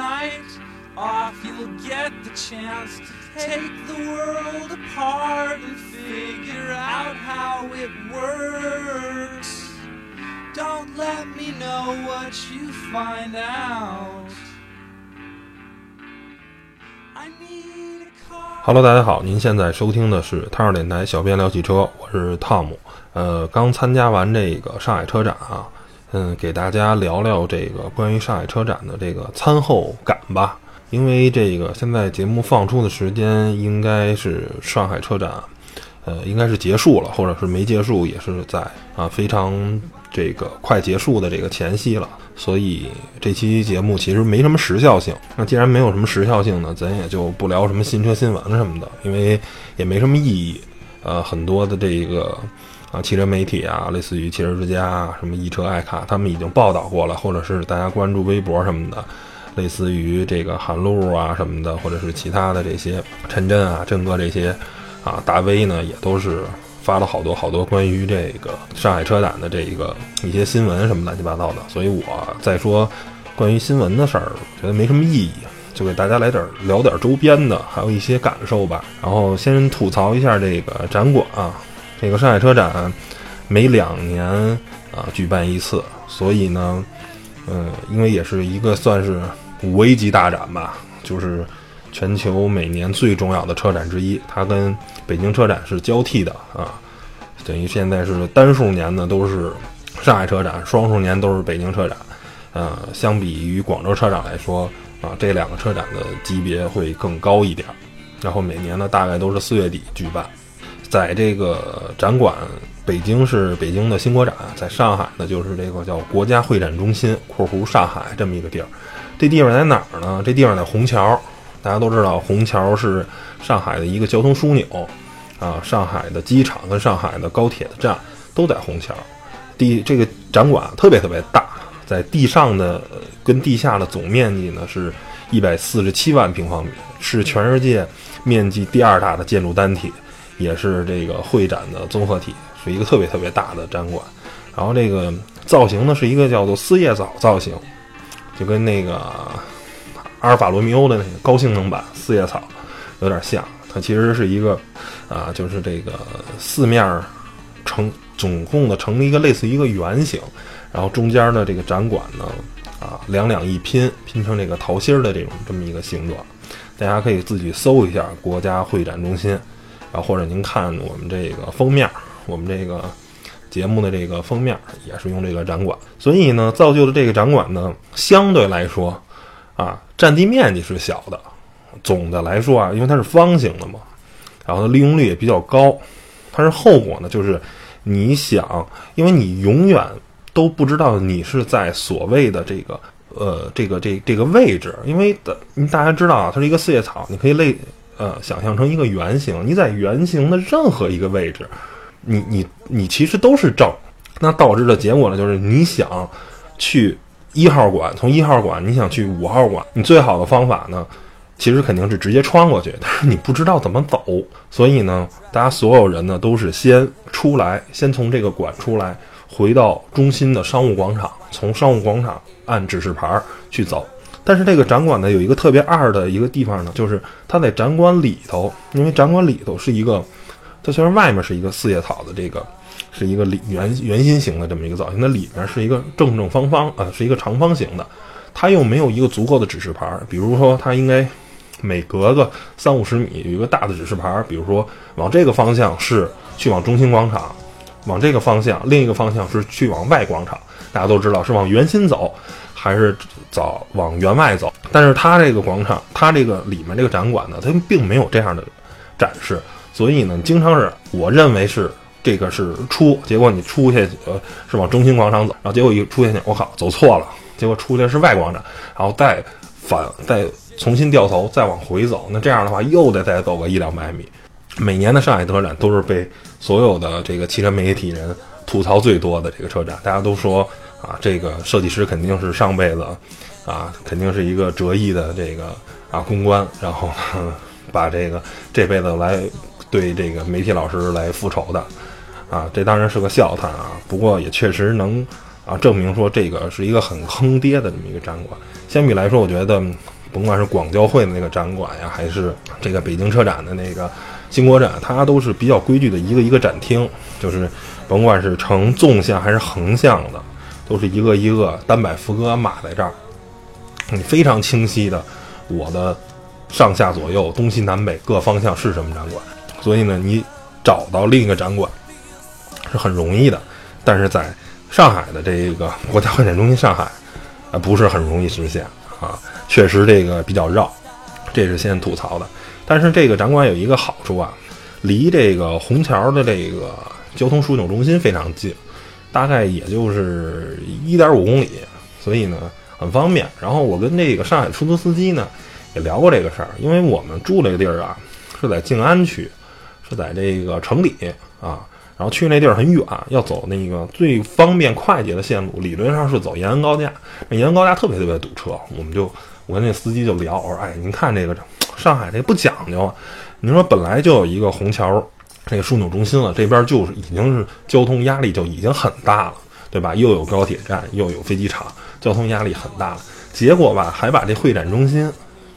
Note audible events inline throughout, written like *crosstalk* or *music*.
night off, you'll get the chance to take the world apart and figure out how it works. Don't let me know what you find out. I need a car. Hello，大家好，您现在收听的是汤儿电台小编聊汽车，我是汤姆。呃，刚参加完这个上海车展啊，嗯，给大家聊聊这个关于上海车展的这个餐后感吧。因为这个现在节目放出的时间应该是上海车展，呃，应该是结束了，或者是没结束，也是在啊非常这个快结束的这个前夕了。所以这期节目其实没什么时效性。那既然没有什么时效性呢，咱也就不聊什么新车新闻什么的，因为也没什么意义。呃，很多的这个啊汽车媒体啊，类似于汽车之家啊，什么易车爱卡，他们已经报道过了，或者是大家关注微博什么的。类似于这个韩露啊什么的，或者是其他的这些陈真啊、振哥这些啊大 V 呢，也都是发了好多好多关于这个上海车展的这个一些新闻什么乱七八糟的。所以我再说关于新闻的事儿，觉得没什么意义，就给大家来点聊点周边的，还有一些感受吧。然后先吐槽一下这个展馆啊，这个上海车展每两年啊举办一次，所以呢，嗯，因为也是一个算是。五 A 级大展吧，就是全球每年最重要的车展之一。它跟北京车展是交替的啊，等于现在是单数年呢都是上海车展，双数年都是北京车展。呃，相比于广州车展来说啊，这两个车展的级别会更高一点。然后每年呢大概都是四月底举办，在这个展馆，北京是北京的新国展，在上海呢就是这个叫国家会展中心（括弧上海）这么一个地儿。这地方在哪儿呢？这地方在虹桥，大家都知道，虹桥是上海的一个交通枢纽，啊，上海的机场跟上海的高铁的站都在虹桥。地这个展馆特别特别大，在地上的跟地下的总面积呢是一百四十七万平方米，是全世界面积第二大的建筑单体，也是这个会展的综合体，是一个特别特别大的展馆。然后这个造型呢是一个叫做四叶草造型。就跟那个阿尔法罗密欧的那个高性能版四叶草有点像，它其实是一个啊，就是这个四面成总共的成了一个类似一个圆形，然后中间的这个展馆呢啊两两一拼拼成这个桃心的这种这么一个形状，大家可以自己搜一下国家会展中心，然后或者您看我们这个封面，我们这个。节目的这个封面也是用这个展馆，所以呢，造就的这个展馆呢，相对来说，啊，占地面积是小的。总的来说啊，因为它是方形的嘛，然后利用率也比较高。但是后果呢，就是你想，因为你永远都不知道你是在所谓的这个呃这个这这个位置，因为的大家知道啊，它是一个四叶草，你可以类呃想象成一个圆形，你在圆形的任何一个位置。你你你其实都是正，那导致的结果呢，就是你想去一号馆，从一号馆你想去五号馆，你最好的方法呢，其实肯定是直接穿过去，*laughs* 但是你不知道怎么走，所以呢，大家所有人呢都是先出来，先从这个馆出来，回到中心的商务广场，从商务广场按指示牌去走。但是这个展馆呢有一个特别二的一个地方呢，就是它在展馆里头，因为展馆里头是一个。它虽然外面是一个四叶草的这个，是一个里圆圆心形的这么一个造型，它里面是一个正正方方啊，是一个长方形的，它又没有一个足够的指示牌。比如说，它应该每隔个三五十米有一个大的指示牌，比如说往这个方向是去往中心广场，往这个方向另一个方向是去往外广场。大家都知道是往圆心走还是走往员外走，但是它这个广场，它这个里面这个展馆呢，它并没有这样的展示。所以呢，经常是我认为是这个是出，结果你出去呃是往中心广场走，然后结果一出去，我靠，走错了，结果出去是外广场，然后再反再重新掉头再往回走，那这样的话又得再走个一两百米。每年的上海车展都是被所有的这个汽车媒体人吐槽最多的这个车展，大家都说啊，这个设计师肯定是上辈子啊，肯定是一个折翼的这个啊公关，然后把这个这辈子来。对这个媒体老师来复仇的，啊，这当然是个笑谈啊。不过也确实能啊，证明说这个是一个很坑爹的这么一个展馆。相比来说，我觉得甭管是广交会的那个展馆呀，还是这个北京车展的那个新国展，它都是比较规矩的一个一个展厅，就是甭管是呈纵向还是横向的，都是一个一个单摆副歌码在这儿，你非常清晰的我的上下左右东西南北各方向是什么展馆，所以呢，你找到另一个展馆是很容易的，但是在上海的这个国家会展中心上海，啊，不是很容易实现啊，确实这个比较绕，这是先吐槽的。但是这个展馆有一个好处啊，离这个虹桥的这个交通枢纽中心非常近，大概也就是一点五公里，所以呢很方便。然后我跟这个上海出租司机呢也聊过这个事儿，因为我们住这个地儿啊是在静安区，是在这个城里啊。然后去那地儿很远，要走那个最方便快捷的线路，理论上是走延安高架。那延安高架特别特别堵车，我们就我跟那司机就聊，我说：“哎，您看这个上海这不讲究啊！您说本来就有一个虹桥这个枢纽中心了，这边就是已经是交通压力就已经很大了，对吧？又有高铁站，又有飞机场，交通压力很大了。结果吧，还把这会展中心，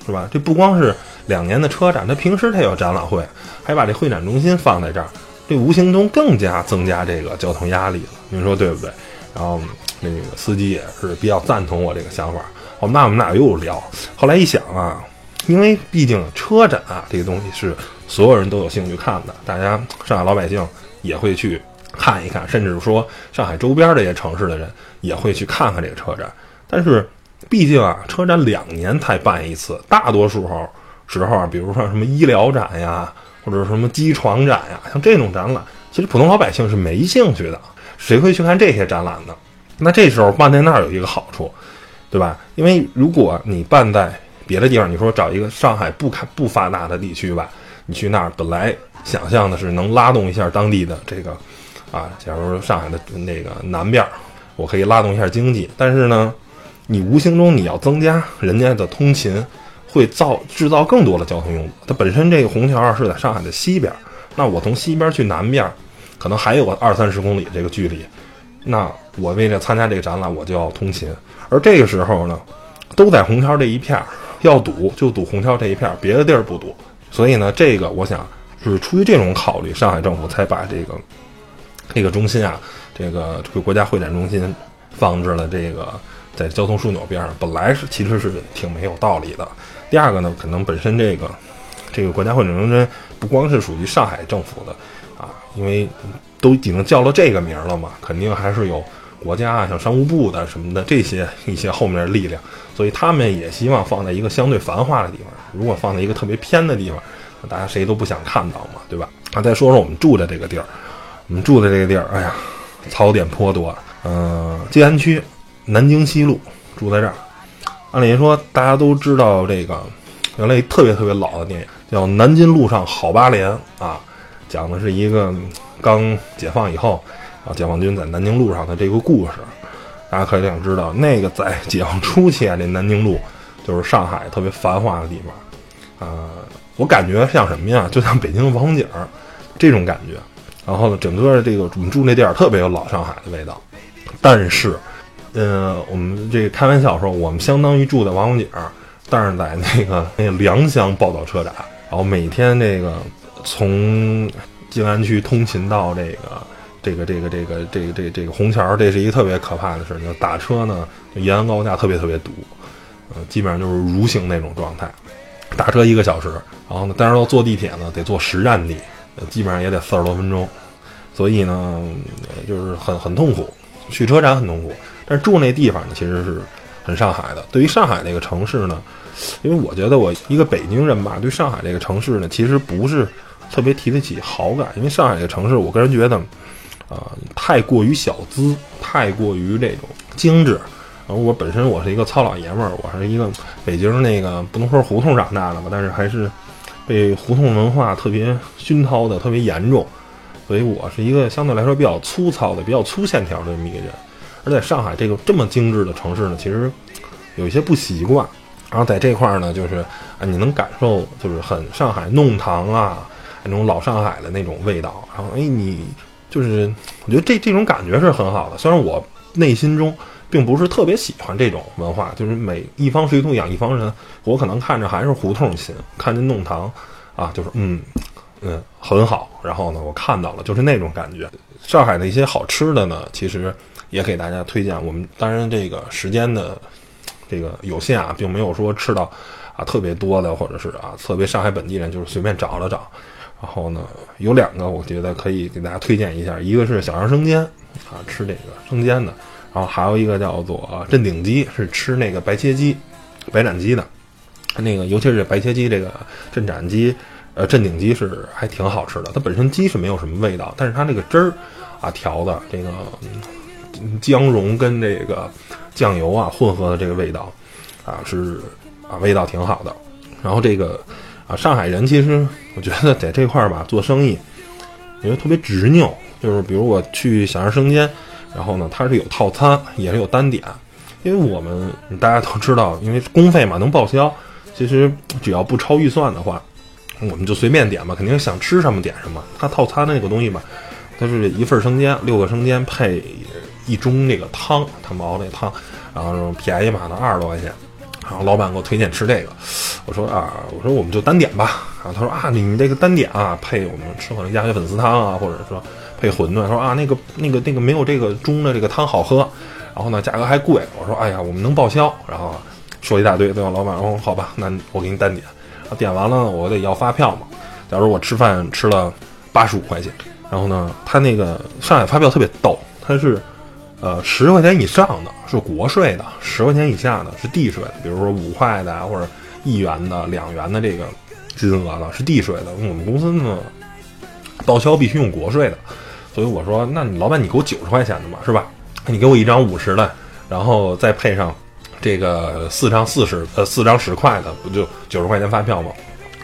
是吧？这不光是两年的车展，它平时它有展览会，还把这会展中心放在这儿。”这无形中更加增加这个交通压力了，您说对不对？然后那个司机也是比较赞同我这个想法。好，那我们俩又聊。后来一想啊，因为毕竟车展啊这个东西是所有人都有兴趣看的，大家上海老百姓也会去看一看，甚至说上海周边这些城市的人也会去看看这个车展。但是毕竟啊，车展两年才办一次，大多数时候啊，比如说什么医疗展呀。或者什么机床展呀，像这种展览，其实普通老百姓是没兴趣的，谁会去看这些展览呢？那这时候办在那儿有一个好处，对吧？因为如果你办在别的地方，你说找一个上海不开不发达的地区吧，你去那儿本来想象的是能拉动一下当地的这个啊，假如上海的那个南边，我可以拉动一下经济，但是呢，你无形中你要增加人家的通勤。会造制造更多的交通拥堵。它本身这个虹桥是在上海的西边，那我从西边去南边，可能还有个二三十公里这个距离。那我为了参加这个展览，我就要通勤。而这个时候呢，都在虹桥这一片儿，要堵就堵虹桥这一片儿，别的地儿不堵。所以呢，这个我想是出于这种考虑，上海政府才把这个这个中心啊，这个这个国家会展中心放置了这个在交通枢纽边上。本来是其实是挺没有道理的。第二个呢，可能本身这个这个国家会展中心不光是属于上海政府的啊，因为都已经叫了这个名了嘛，肯定还是有国家啊，像商务部的什么的这些一些后面的力量，所以他们也希望放在一个相对繁华的地方。如果放在一个特别偏的地方，大家谁都不想看到嘛，对吧？啊，再说说我们住的这个地儿，我们住的这个地儿，哎呀，槽点颇多。嗯，静安区南京西路，住在这儿。按理说，大家都知道这个原来特别特别老的电影叫《南京路上好八连》啊，讲的是一个刚解放以后啊，解放军在南京路上的这个故事。大家可以想知道，那个在解放初期啊，这南京路就是上海特别繁华的地方啊。我感觉像什么呀？就像北京的王府井这种感觉。然后呢，整个这个我们住那地儿特别有老上海的味道，但是。呃，我们这个开玩笑说，我们相当于住在王府井，但是在那个那个良乡报道车展，然后每天这个从静安区通勤到这个这个这个这个这个这个这个虹桥，这是一个特别可怕的事情。打车呢，延安高架特别特别堵，呃，基本上就是蠕行那种状态，打车一个小时，然后呢，但是要坐地铁呢，得坐十站地，基本上也得四十多分钟，所以呢，就是很很痛苦，去车展很痛苦。但是住那地方呢，其实是很上海的。对于上海这个城市呢，因为我觉得我一个北京人吧，对上海这个城市呢，其实不是特别提得起好感。因为上海这个城市，我个人觉得，啊，太过于小资，太过于这种精致。然后我本身我是一个糙老爷们儿，我是一个北京那个不能说胡同长大的吧，但是还是被胡同文化特别熏陶的特别严重，所以我是一个相对来说比较粗糙的、比较粗线条的这么一个人。而在上海这个这么精致的城市呢，其实有一些不习惯。然后在这块儿呢，就是啊，你能感受就是很上海弄堂啊那种老上海的那种味道。然后哎，你就是我觉得这这种感觉是很好的。虽然我内心中并不是特别喜欢这种文化，就是每一方水土养一方人，我可能看着还是胡同心，看见弄堂啊，就是嗯嗯很好，然后呢我看到了，就是那种感觉。上海的一些好吃的呢，其实也给大家推荐。我们当然这个时间的这个有限啊，并没有说吃到啊特别多的，或者是啊特别上海本地人就是随便找了找。然后呢，有两个我觉得可以给大家推荐一下，一个是小杨生煎啊，吃这个生煎的；然后还有一个叫做镇鼎鸡，是吃那个白切鸡、白斩鸡的。那个尤其是白切鸡，这个镇斩鸡。呃，镇鼎鸡是还挺好吃的，它本身鸡是没有什么味道，但是它这个汁儿啊调的这个姜蓉跟这个酱油啊混合的这个味道啊是啊味道挺好的。然后这个啊上海人其实我觉得在这块儿吧做生意，因为特别执拗，就是比如我去小杨生煎，然后呢它是有套餐也是有单点，因为我们大家都知道，因为工费嘛能报销，其实只要不超预算的话。我们就随便点吧，肯定想吃什么点什么。它套餐那个东西吧，它是一份生煎，六个生煎配一盅那个汤，他们熬那汤，然后便宜嘛，能二十多块钱。然后老板给我推荐吃这个，我说啊，我说我们就单点吧。然后他说啊，你这个单点啊，配我们吃可能鸭血粉丝汤啊，或者说配馄饨。说啊，那个那个那个没有这个中的这个汤好喝。然后呢，价格还贵。我说哎呀，我们能报销。然后说一大堆，最后老板说好吧，那我给你单点。点完了，我得要发票嘛。假如我吃饭吃了八十五块钱，然后呢，他那个上海发票特别逗，他是呃十块钱以上的是国税的，十块钱以下的是地税的。比如说五块的或者一元的、两元的这个金额的是地税的。我们公司呢报销必须用国税的，所以我说，那你老板你给我九十块钱的嘛，是吧？你给我一张五十的，然后再配上。这个四张四十呃四张十块的不就九十块钱发票吗？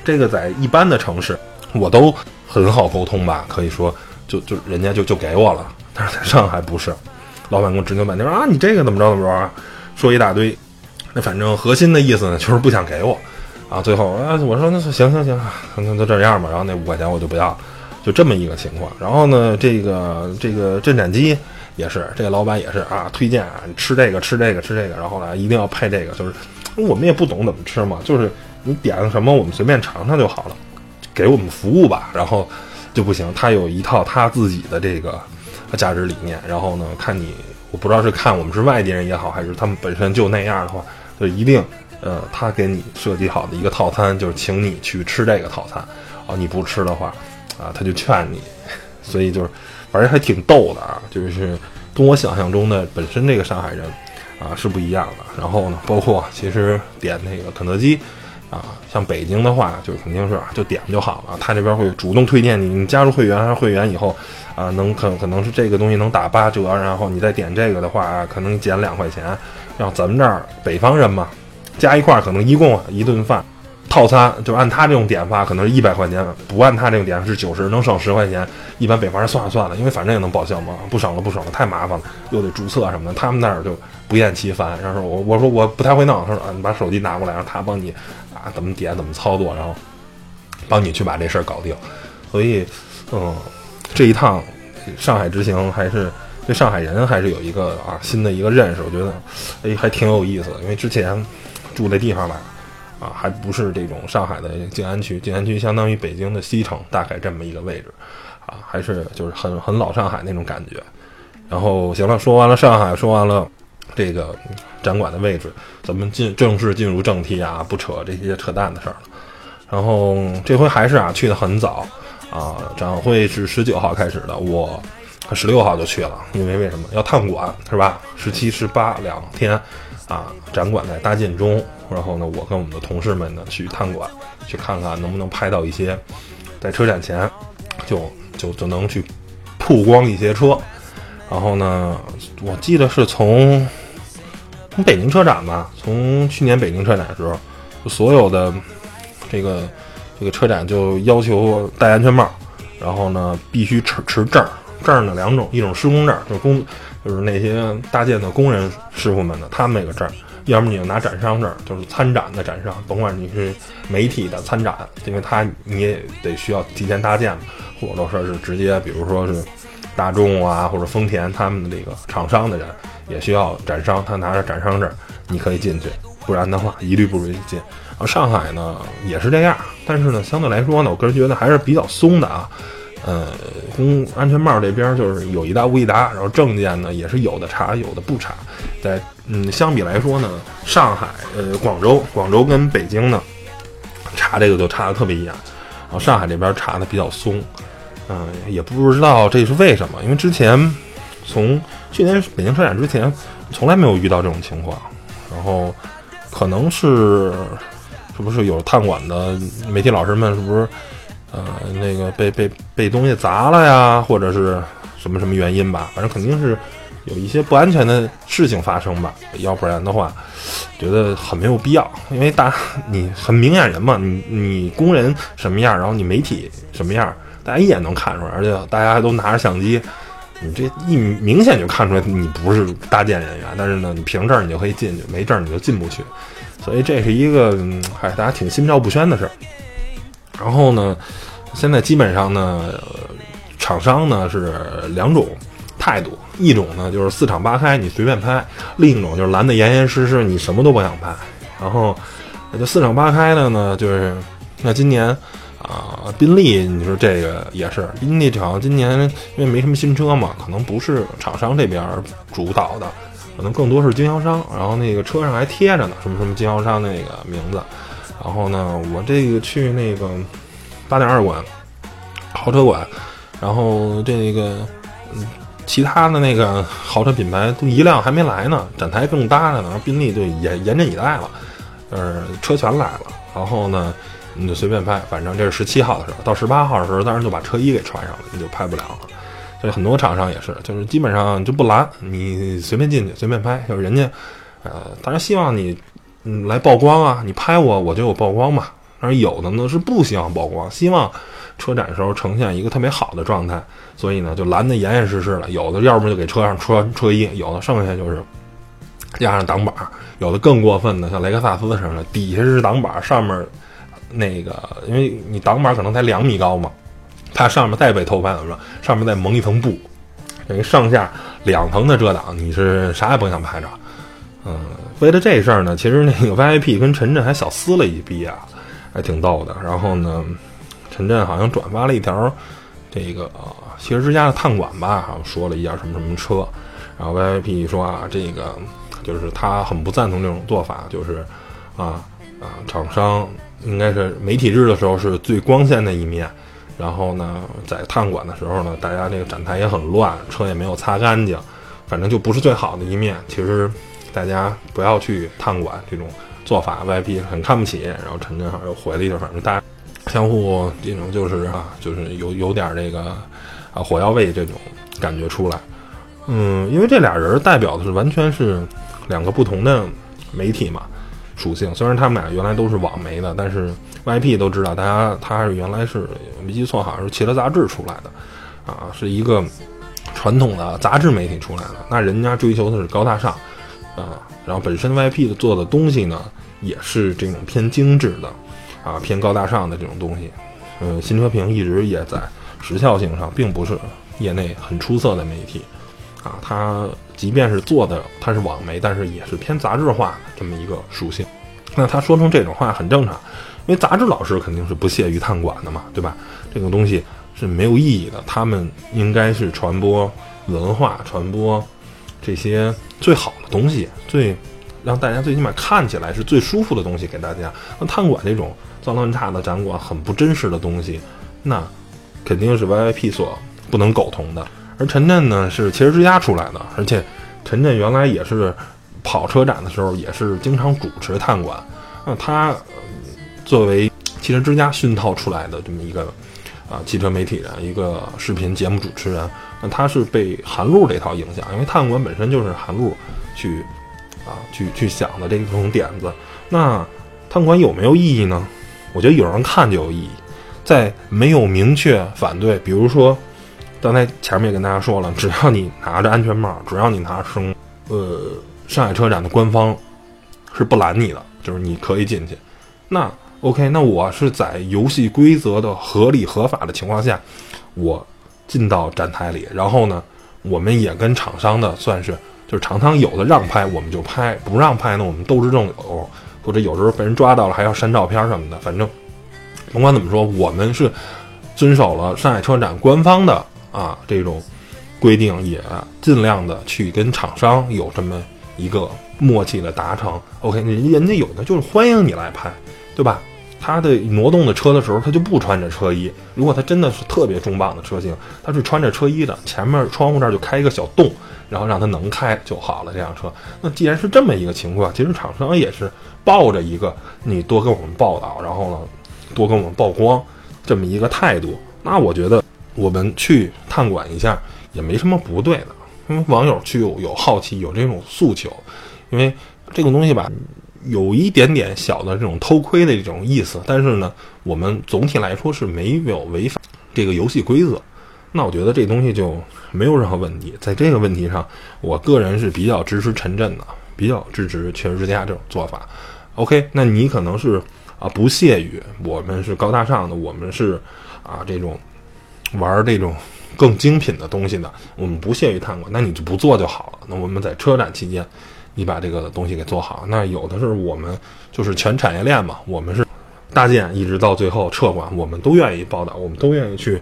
这个在一般的城市我都很好沟通吧，可以说就就人家就就给我了。但是在上海不是，老板跟我执拗半天说啊你这个怎么着怎么着啊，说一大堆。那反正核心的意思呢就是不想给我啊。最后啊我说那行行行，那就这样吧。然后那五块钱我就不要了，就这么一个情况。然后呢这个这个镇斩鸡。也是，这个老板也是啊，推荐啊吃这个吃这个吃这个，然后呢一定要配这个，就是我们也不懂怎么吃嘛，就是你点了什么我们随便尝尝就好了，给我们服务吧，然后就不行，他有一套他自己的这个价值理念，然后呢看你，我不知道是看我们是外地人也好，还是他们本身就那样的话，就一定呃他给你设计好的一个套餐，就是请你去吃这个套餐，哦你不吃的话啊他就劝你，所以就是。反正还挺逗的啊，就是跟我想象中的本身这个上海人啊是不一样的。然后呢，包括其实点那个肯德基啊，像北京的话，就肯定是就点就好了。他这边会主动推荐你，你加入会员会员以后啊，能可可能是这个东西能打八折，然后你再点这个的话，可能减两块钱。像咱们这儿北方人嘛，加一块可能一共一顿饭。套餐就按他这种点法，可能是一百块钱；不按他这种点是九十，能省十块钱。一般北方人算了算了，因为反正也能报销嘛，不省了不省了，太麻烦了，又得注册什么的。他们那儿就不厌其烦。然后我我说我不太会弄，他说啊，你把手机拿过来，让他帮你啊怎么点怎么操作，然后帮你去把这事儿搞定。所以，嗯，这一趟上海之行还是对上海人还是有一个啊新的一个认识。我觉得哎还挺有意思的，因为之前住的地方吧。啊，还不是这种上海的静安区，静安区相当于北京的西城，大概这么一个位置，啊，还是就是很很老上海那种感觉。然后行了，说完了上海，说完了这个展馆的位置，咱们进正式进入正题啊，不扯这些扯淡的事儿了。然后这回还是啊，去的很早啊，展会是十九号开始的，我十六号就去了，因为为什么要探馆是吧？十七、十八两天啊，展馆在搭建中。然后呢，我跟我们的同事们呢去探馆，去看看能不能拍到一些，在车展前就就就能去曝光一些车。然后呢，我记得是从从北京车展吧，从去年北京车展的时候，所有的这个这个车展就要求戴安全帽，然后呢必须持持证，证呢两种，一种施工证，就是工就是那些搭建的工人师傅们的他们那个证。要么你就拿展商证，就是参展的展商，甭管你是媒体的参展，因为他你也得需要提前搭建，或者说是直接，比如说是大众啊或者丰田他们的这个厂商的人也需要展商，他拿着展商证你可以进去，不然的话一律不允许进。然后上海呢也是这样，但是呢相对来说呢，我个人觉得还是比较松的啊。呃，公安全帽这边就是有一搭无一搭，然后证件呢也是有的查，有的不查。在嗯，相比来说呢，上海、呃，广州、广州跟北京呢，查这个就查的特别严，然后上海这边查的比较松。嗯，也不知道这是为什么，因为之前从去年北京车展之前，从来没有遇到这种情况。然后可能是是不是有探管的媒体老师们是不是？呃，那个被被被东西砸了呀，或者是什么什么原因吧，反正肯定是有一些不安全的事情发生吧，要不然的话，觉得很没有必要。因为大你很明眼人嘛，你你工人什么样，然后你媒体什么样，大家一眼能看出来，而且大家都拿着相机，你这一明显就看出来你不是搭建人员，但是呢，你凭证你就可以进去，没证你就进不去，所以这是一个嗨，大家挺心照不宣的事儿。然后呢，现在基本上呢，厂商呢是两种态度，一种呢就是四场八开，你随便拍；另一种就是拦得严严实实，你什么都不想拍。然后，就四场八开的呢，就是那今年啊，宾利，你说这个也是，宾利好像今年因为没什么新车嘛，可能不是厂商这边主导的，可能更多是经销商。然后那个车上还贴着呢，什么什么经销商那个名字。然后呢，我这个去那个八点二馆豪车馆，然后这个嗯，其他的那个豪车品牌都一辆还没来呢，展台更搭着呢，宾利就严严阵以待了，呃，车全来了，然后呢，你就随便拍，反正这是十七号的时候，到十八号的时候，当然就把车衣给穿上了，你就拍不了了。所以很多厂商也是，就是基本上就不拦你，随便进去随便拍，就是人家呃，当然希望你。嗯，来曝光啊！你拍我，我就有曝光嘛。而有的呢是不希望曝光，希望车展时候呈现一个特别好的状态，所以呢就拦得严严实实的。有的要不就给车上穿车衣，有的剩下就是加上挡板。有的更过分的，像雷克萨斯似的，底下是挡板，上面那个因为你挡板可能才两米高嘛，它上面再被偷拍怎么着？上面再蒙一层布，等于上下两层的遮挡，你是啥也甭想拍着。嗯。为了这事儿呢，其实那个 VIP 跟陈震还小撕了一逼啊，还挺逗的。然后呢，陈震好像转发了一条这个汽车之家的探馆吧，好像说了一下什么什么车。然后 VIP 说啊，这个就是他很不赞同这种做法，就是啊啊，厂商应该是媒体日的时候是最光鲜的一面，然后呢，在探馆的时候呢，大家这个展台也很乱，车也没有擦干净，反正就不是最好的一面。其实。大家不要去探馆这种做法，VIP 很看不起。然后陈震好又回了一句，反正大家相互这种就是啊，就是有有点这个啊火药味这种感觉出来。嗯，因为这俩人代表的是完全是两个不同的媒体嘛属性。虽然他们俩原来都是网媒的，但是 VIP 都知道，大家他是原来是没记错，好像是汽车杂志出来的啊，是一个传统的杂志媒体出来的。那人家追求的是高大上。啊，然后本身 VIP 的做的东西呢，也是这种偏精致的，啊，偏高大上的这种东西。嗯，新车评一直也在时效性上，并不是业内很出色的媒体，啊，它即便是做的它是网媒，但是也是偏杂志化的这么一个属性。那他说成这种话很正常，因为杂志老师肯定是不屑于探馆的嘛，对吧？这个东西是没有意义的，他们应该是传播文化，传播。这些最好的东西，最让大家最起码看起来是最舒服的东西给大家。那探馆这种脏乱差的展馆，很不真实的东西，那肯定是 VIP 所不能苟同的。而陈震呢，是汽车之家出来的，而且陈震原来也是跑车展的时候，也是经常主持探馆。那他作为汽车之家熏陶出来的这么一个啊汽车媒体的，一个视频节目主持人。那他是被韩露这套影响，因为探馆本身就是韩露去啊去去想的这种点子。那探馆有没有意义呢？我觉得有人看就有意义，在没有明确反对，比如说刚才前面也跟大家说了，只要你拿着安全帽，只要你拿生，呃，上海车展的官方是不拦你的，就是你可以进去。那 OK，那我是在游戏规则的合理合法的情况下，我。进到展台里，然后呢，我们也跟厂商的算是，就是厂商有的让拍我们就拍，不让拍呢我们斗智斗勇，或者有时候被人抓到了还要删照片什么的，反正甭管怎么说，我们是遵守了上海车展官方的啊这种规定，也尽量的去跟厂商有这么一个默契的达成。OK，人人家有的就是欢迎你来拍，对吧？他的挪动的车的时候，他就不穿着车衣。如果他真的是特别重磅的车型，他是穿着车衣的，前面窗户这儿就开一个小洞，然后让他能开就好了。这辆车，那既然是这么一个情况，其实厂商也是抱着一个你多跟我们报道，然后呢多跟我们曝光这么一个态度。那我觉得我们去探馆一下也没什么不对的，因为网友去有有好奇，有这种诉求，因为这个东西吧。有一点点小的这种偷窥的这种意思，但是呢，我们总体来说是没有违反这个游戏规则。那我觉得这东西就没有任何问题。在这个问题上，我个人是比较支持陈震的，比较支持全世界这种做法。OK，那你可能是啊不屑于我们是高大上的，我们是啊这种玩这种更精品的东西的，我们不屑于探馆，那你就不做就好了。那我们在车展期间。你把这个东西给做好，那有的是我们就是全产业链嘛，我们是搭建一直到最后撤管，我们都愿意报道，我们都愿意去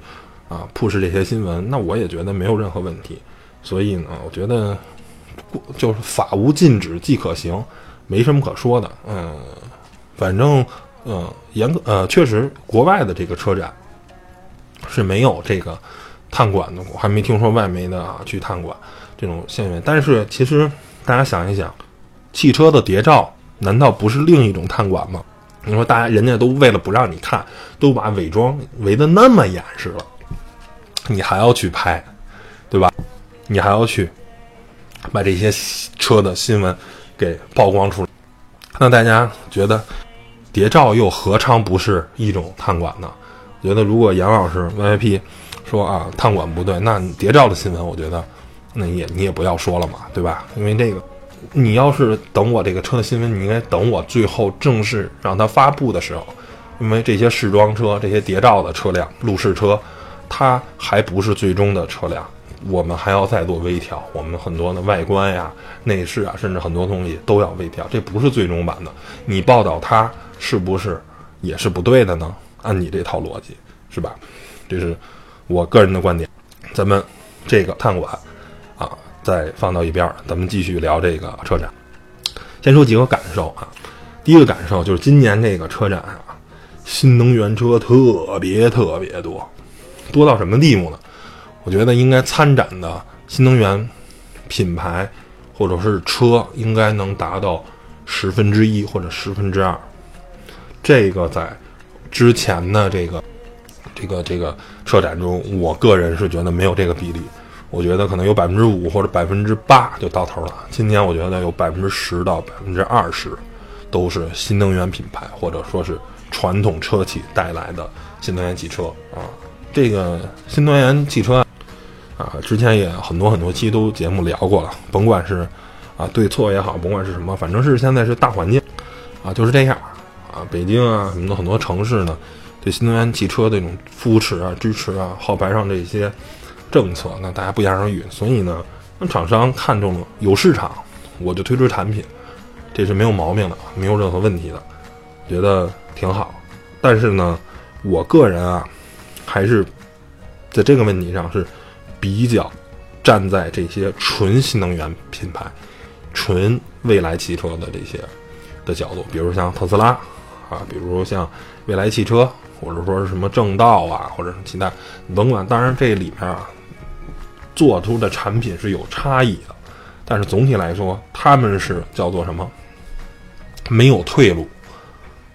啊 push 这些新闻，那我也觉得没有任何问题。所以呢，我觉得就是法无禁止即可行，没什么可说的。嗯，反正嗯严格呃确实国外的这个车展是没有这个探馆的，我还没听说外媒的啊去探馆这种现象，但是其实。大家想一想，汽车的谍照难道不是另一种探管吗？你说大家人家都为了不让你看，都把伪装围得那么严实了，你还要去拍，对吧？你还要去把这些车的新闻给曝光出来，那大家觉得谍照又何尝不是一种探管呢？觉得如果杨老师 VIP 说啊探管不对，那谍照的新闻，我觉得。那也你也不要说了嘛，对吧？因为这个，你要是等我这个车的新闻，你应该等我最后正式让它发布的时候，因为这些试装车、这些谍照的车辆、路试车，它还不是最终的车辆，我们还要再做微调。我们很多的外观呀、内饰啊，甚至很多东西都要微调，这不是最终版的。你报道它是不是也是不对的呢？按你这套逻辑，是吧？这是我个人的观点。咱们这个探馆。再放到一边儿，咱们继续聊这个车展。先说几个感受啊，第一个感受就是今年这个车展啊，新能源车特别特别多，多到什么地步呢？我觉得应该参展的新能源品牌或者是车应该能达到十分之一或者十分之二。这个在之前的这个这个这个车展中，我个人是觉得没有这个比例。我觉得可能有百分之五或者百分之八就到头了。今年我觉得有百分之十到百分之二十，都是新能源品牌或者说是传统车企带来的新能源汽车啊。这个新能源汽车啊，之前也很多很多期都节目聊过了。甭管是啊对错也好，甭管是什么，反正是现在是大环境啊就是这样啊。北京啊什么的很多城市呢，对新能源汽车这种扶持啊、支持啊、号牌上这些。政策那大家不言而喻，所以呢，那厂商看中了有市场，我就推出产品，这是没有毛病的，没有任何问题的，觉得挺好。但是呢，我个人啊，还是在这个问题上是比较站在这些纯新能源品牌、纯未来汽车的这些的角度，比如像特斯拉啊，比如像未来汽车，或者说是什么正道啊，或者是其他，甭管。当然这里面啊。做出的产品是有差异的，但是总体来说，他们是叫做什么？没有退路，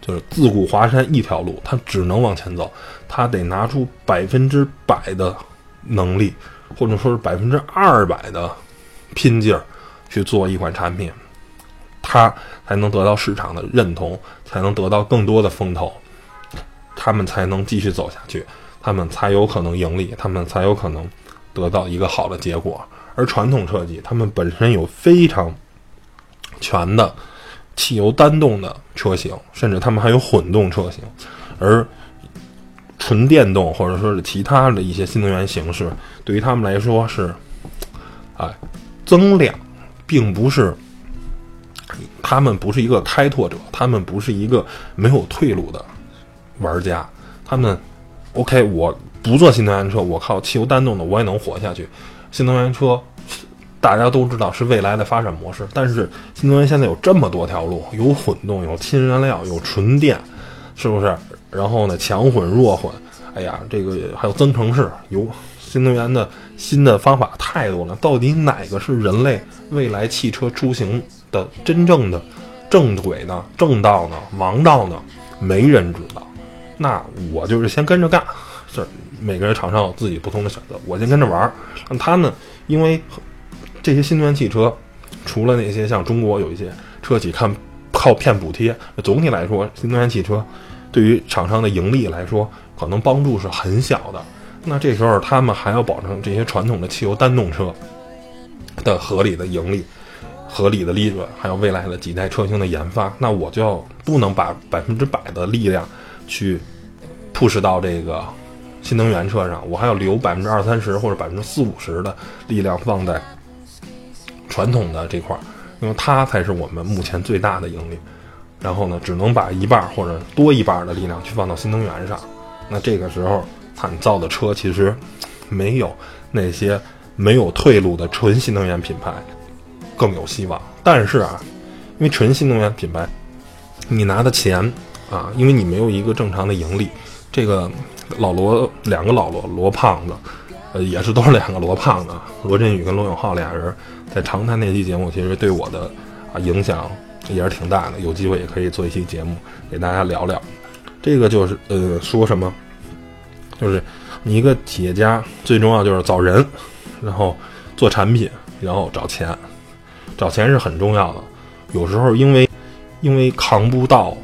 就是自古华山一条路，他只能往前走，他得拿出百分之百的能力，或者说是百分之二百的拼劲儿去做一款产品，他才能得到市场的认同，才能得到更多的风投，他们才能继续走下去，他们才有可能盈利，他们才有可能。得到一个好的结果，而传统车企他们本身有非常全的汽油单动的车型，甚至他们还有混动车型，而纯电动或者说是其他的一些新能源形式，对于他们来说是，哎，增量，并不是，他们不是一个开拓者，他们不是一个没有退路的玩家，他们，OK，我不做新能源车，我靠汽油单动的我也能活下去。新能源车大家都知道是未来的发展模式，但是新能源现在有这么多条路，有混动，有氢燃料，有纯电，是不是？然后呢，强混、弱混，哎呀，这个还有增程式，有新能源的新的方法太多了。到底哪个是人类未来汽车出行的真正的正轨呢？正道呢？王道呢？没人知道。那我就是先跟着干，是每个人厂商有自己不同的选择，我先跟着玩儿。让他们，因为这些新能源汽车，除了那些像中国有一些车企看靠骗补贴，总体来说，新能源汽车。对于厂商的盈利来说，可能帮助是很小的。那这时候他们还要保证这些传统的汽油单动车的合理的盈利、合理的利润，还有未来的几代车型的研发。那我就不能把百分之百的力量去 push 到这个新能源车上，我还要留百分之二三十或者百分之四五十的力量放在传统的这块儿，因为它才是我们目前最大的盈利。然后呢，只能把一半或者多一半的力量去放到新能源上，那这个时候，惨造的车其实没有那些没有退路的纯新能源品牌更有希望。但是啊，因为纯新能源品牌，你拿的钱啊，因为你没有一个正常的盈利，这个老罗两个老罗罗胖子，呃，也是都是两个罗胖子，罗振宇跟罗永浩俩人在长谈那期节目，其实对我的啊影响。也是挺大的，有机会也可以做一期节目给大家聊聊。这个就是呃，说什么，就是你一个企业家最重要就是找人，然后做产品，然后找钱。找钱是很重要的。有时候因为因为扛不到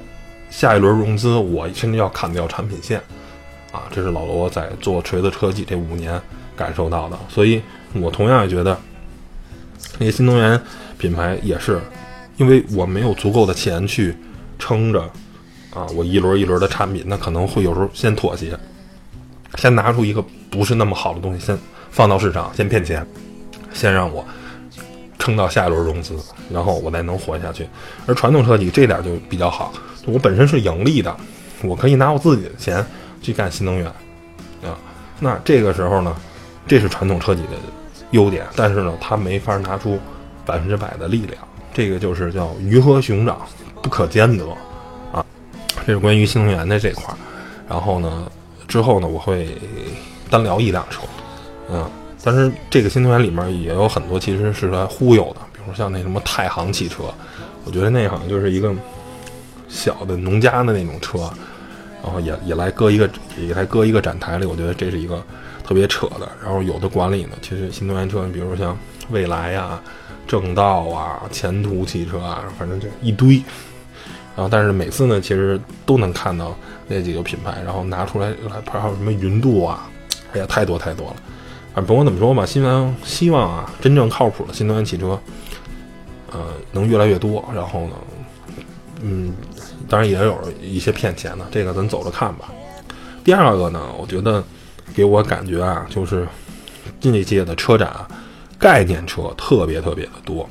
下一轮融资，我甚至要砍掉产品线啊。这是老罗在做锤子车企这五年感受到的。所以我同样也觉得那些新能源品牌也是。因为我没有足够的钱去撑着，啊，我一轮一轮的产品，那可能会有时候先妥协，先拿出一个不是那么好的东西，先放到市场，先骗钱，先让我撑到下一轮融资，然后我再能活下去。而传统车企这点就比较好，我本身是盈利的，我可以拿我自己的钱去干新能源，啊，那这个时候呢，这是传统车企的优点，但是呢，它没法拿出百分之百的力量。这个就是叫鱼和熊掌不可兼得啊，这是关于新能源的这块儿。然后呢，之后呢，我会单聊一辆车，嗯，但是这个新能源里面也有很多其实是来忽悠的，比如像那什么太行汽车，我觉得那好像就是一个小的农家的那种车，然后也也来搁一个也来搁一个展台里，我觉得这是一个特别扯的。然后有的管理呢，其实新能源车，你比如像蔚来呀。正道啊，前途汽车啊，反正就一堆。然后，但是每次呢，其实都能看到那几个品牌，然后拿出来来，还有什么云度啊，哎呀，太多太多了。反正甭管怎么说吧，新能源希望啊，真正靠谱的新能源汽车，呃，能越来越多。然后呢，嗯，当然也有一些骗钱的，这个咱走着看吧。第二个呢，我觉得给我感觉啊，就是近一届的车展。概念车特别特别的多，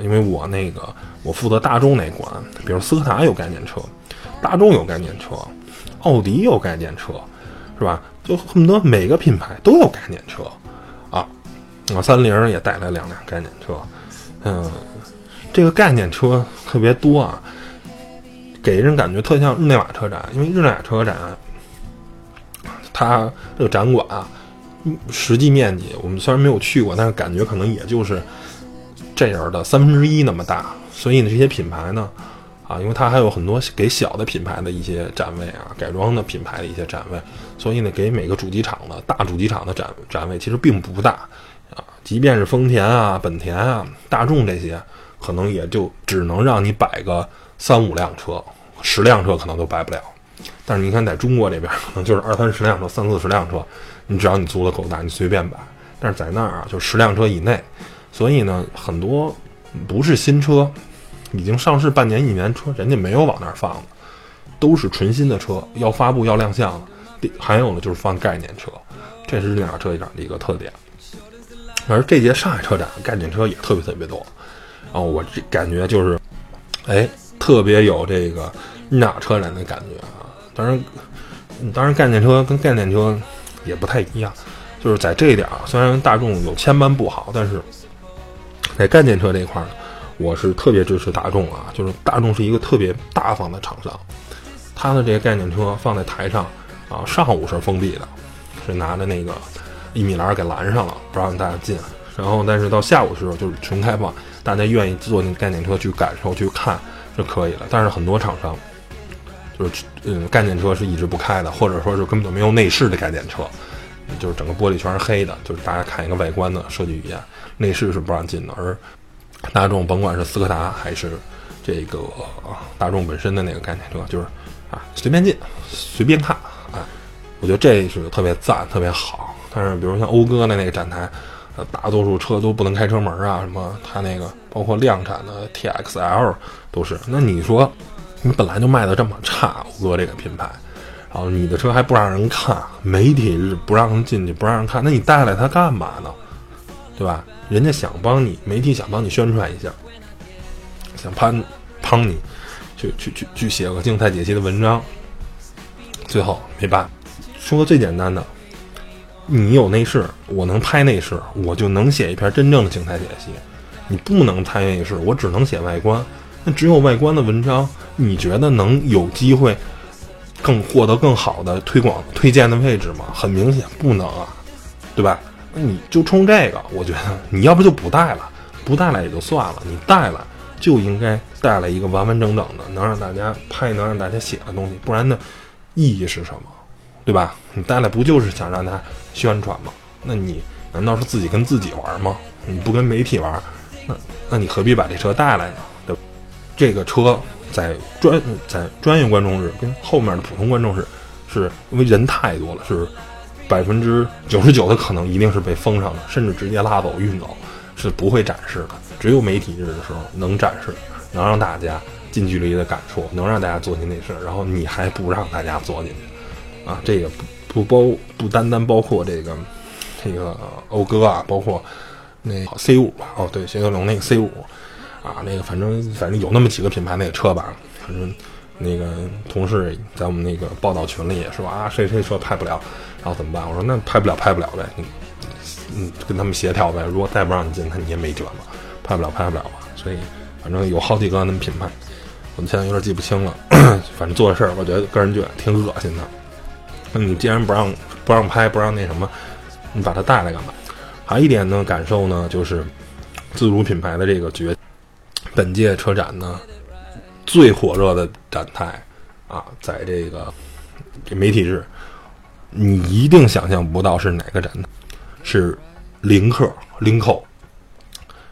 因为我那个我负责大众那款，比如斯柯达有概念车，大众有概念车，奥迪有概念车，是吧？就恨不得每个品牌都有概念车啊！啊，三菱也带来两辆概念车，嗯，这个概念车特别多啊，给人感觉特像日内瓦车展，因为日内瓦车展，它这个展馆啊。实际面积，我们虽然没有去过，但是感觉可能也就是这样的三分之一那么大。所以呢，这些品牌呢，啊，因为它还有很多给小的品牌的一些展位啊，改装的品牌的一些展位，所以呢，给每个主机厂的大主机厂的展展位其实并不大啊。即便是丰田啊、本田啊、大众这些，可能也就只能让你摆个三五辆车，十辆车可能都摆不了。但是你看，在中国这边，可能就是二三十辆车、三四十辆车。你只要你租的够大，你随便摆。但是在那儿啊，就十辆车以内，所以呢，很多不是新车，已经上市半年一年车，人家没有往那儿放，都是纯新的车，要发布要亮相的还有呢就是放概念车，这是日产车展的一个特点。而这届上海车展概念车也特别特别多，然后我这感觉就是，哎，特别有这个日产车展的感觉啊。当然，当然概念车跟概念车也不太一样，就是在这一点啊，虽然大众有千般不好，但是在概念车这一块儿，我是特别支持大众啊。就是大众是一个特别大方的厂商，他的这些概念车放在台上啊，上午是封闭的，是拿着那个。一米栏给拦上了，不让大家进。然后，但是到下午的时候就是纯开放，大家愿意坐那概念车去感受、去看就可以了。但是很多厂商就是嗯，概念车是一直不开的，或者说是根本就没有内饰的概念车，就是整个玻璃全是黑的，就是大家看一个外观的设计语言，内饰是不让进的。而大众甭管是斯柯达还是这个大众本身的那个概念车，就是啊随便进随便看啊，我觉得这是特别赞、特别好。但是，比如像讴歌的那个展台，呃，大多数车都不能开车门啊，什么，它那个包括量产的 TXL 都是。那你说，你本来就卖的这么差，讴歌这个品牌，然后你的车还不让人看，媒体日不让人进去，不让人看，那你带来它干嘛呢？对吧？人家想帮你，媒体想帮你宣传一下，想帮帮你去去去去写个静态解析的文章，最后没办法。说个最简单的。你有内饰，我能拍内饰，我就能写一篇真正的静态解析。你不能拍内饰，我只能写外观。那 *laughs* 只有外观的文章，你觉得能有机会更获得更好的推广推荐的位置吗？很明显不能啊，对吧？那你就冲这个，我觉得你要不就不带了，不带了也就算了，你带了就应该带来一个完完整整的，能让大家拍、能让大家写的东西，不然呢，意义是什么？对吧？你带来不就是想让他宣传吗？那你难道是自己跟自己玩吗？你不跟媒体玩，那那你何必把这车带来呢？这个车在专在专业观众日跟后面的普通观众日，是因为人太多了，是百分之九十九的可能一定是被封上的，甚至直接拉走运走，是不会展示的。只有媒体日的时候能展示，能让大家近距离的感受，能让大家坐进内饰，然后你还不让大家坐进去。啊，这个不不包不单单包括这个这个讴歌啊，包括那 C 五吧，哦对，雪铁龙那个 C 五啊，那个反正反正有那么几个品牌那个车吧，反正那个同事在我们那个报道群里也说啊，谁谁说拍不了，然后怎么办？我说那拍不了拍不了呗，你嗯跟他们协调呗，如果再不让你进，那你也没辙嘛，拍不了拍不了嘛，所以反正有好几个那么品牌，我们现在有点记不清了，*coughs* 反正做的事儿，我觉得个人觉得挺恶心的。那你既然不让不让拍不让那什么，你把它带来干嘛？还有一点呢，感受呢，就是自主品牌的这个崛。本届车展呢，最火热的展台啊，在这个这媒体日，你一定想象不到是哪个展，是领克领扣，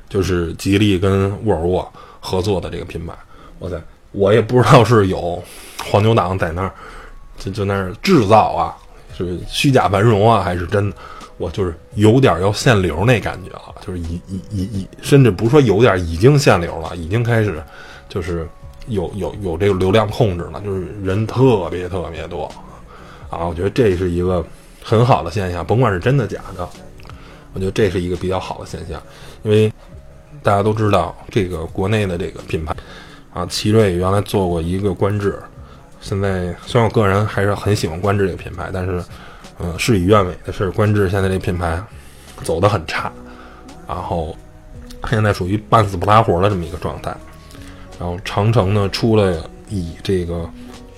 就是吉利跟沃尔沃合作的这个品牌。哇塞，我也不知道是有黄牛党在那儿。就就那儿制造啊，是虚假繁荣啊，还是真的？我就是有点要限流那感觉了，就是已已已已，甚至不说有点已经限流了，已经开始就是有有有这个流量控制了，就是人特别特别多啊！我觉得这是一个很好的现象，甭管是真的假的，我觉得这是一个比较好的现象，因为大家都知道这个国内的这个品牌啊，奇瑞原来做过一个观致。现在虽然我个人还是很喜欢观致这个品牌，但是，嗯，事与愿违的事，观致现在这品牌走得很差，然后现在属于半死不拉活的这么一个状态。然后长城呢出了以这个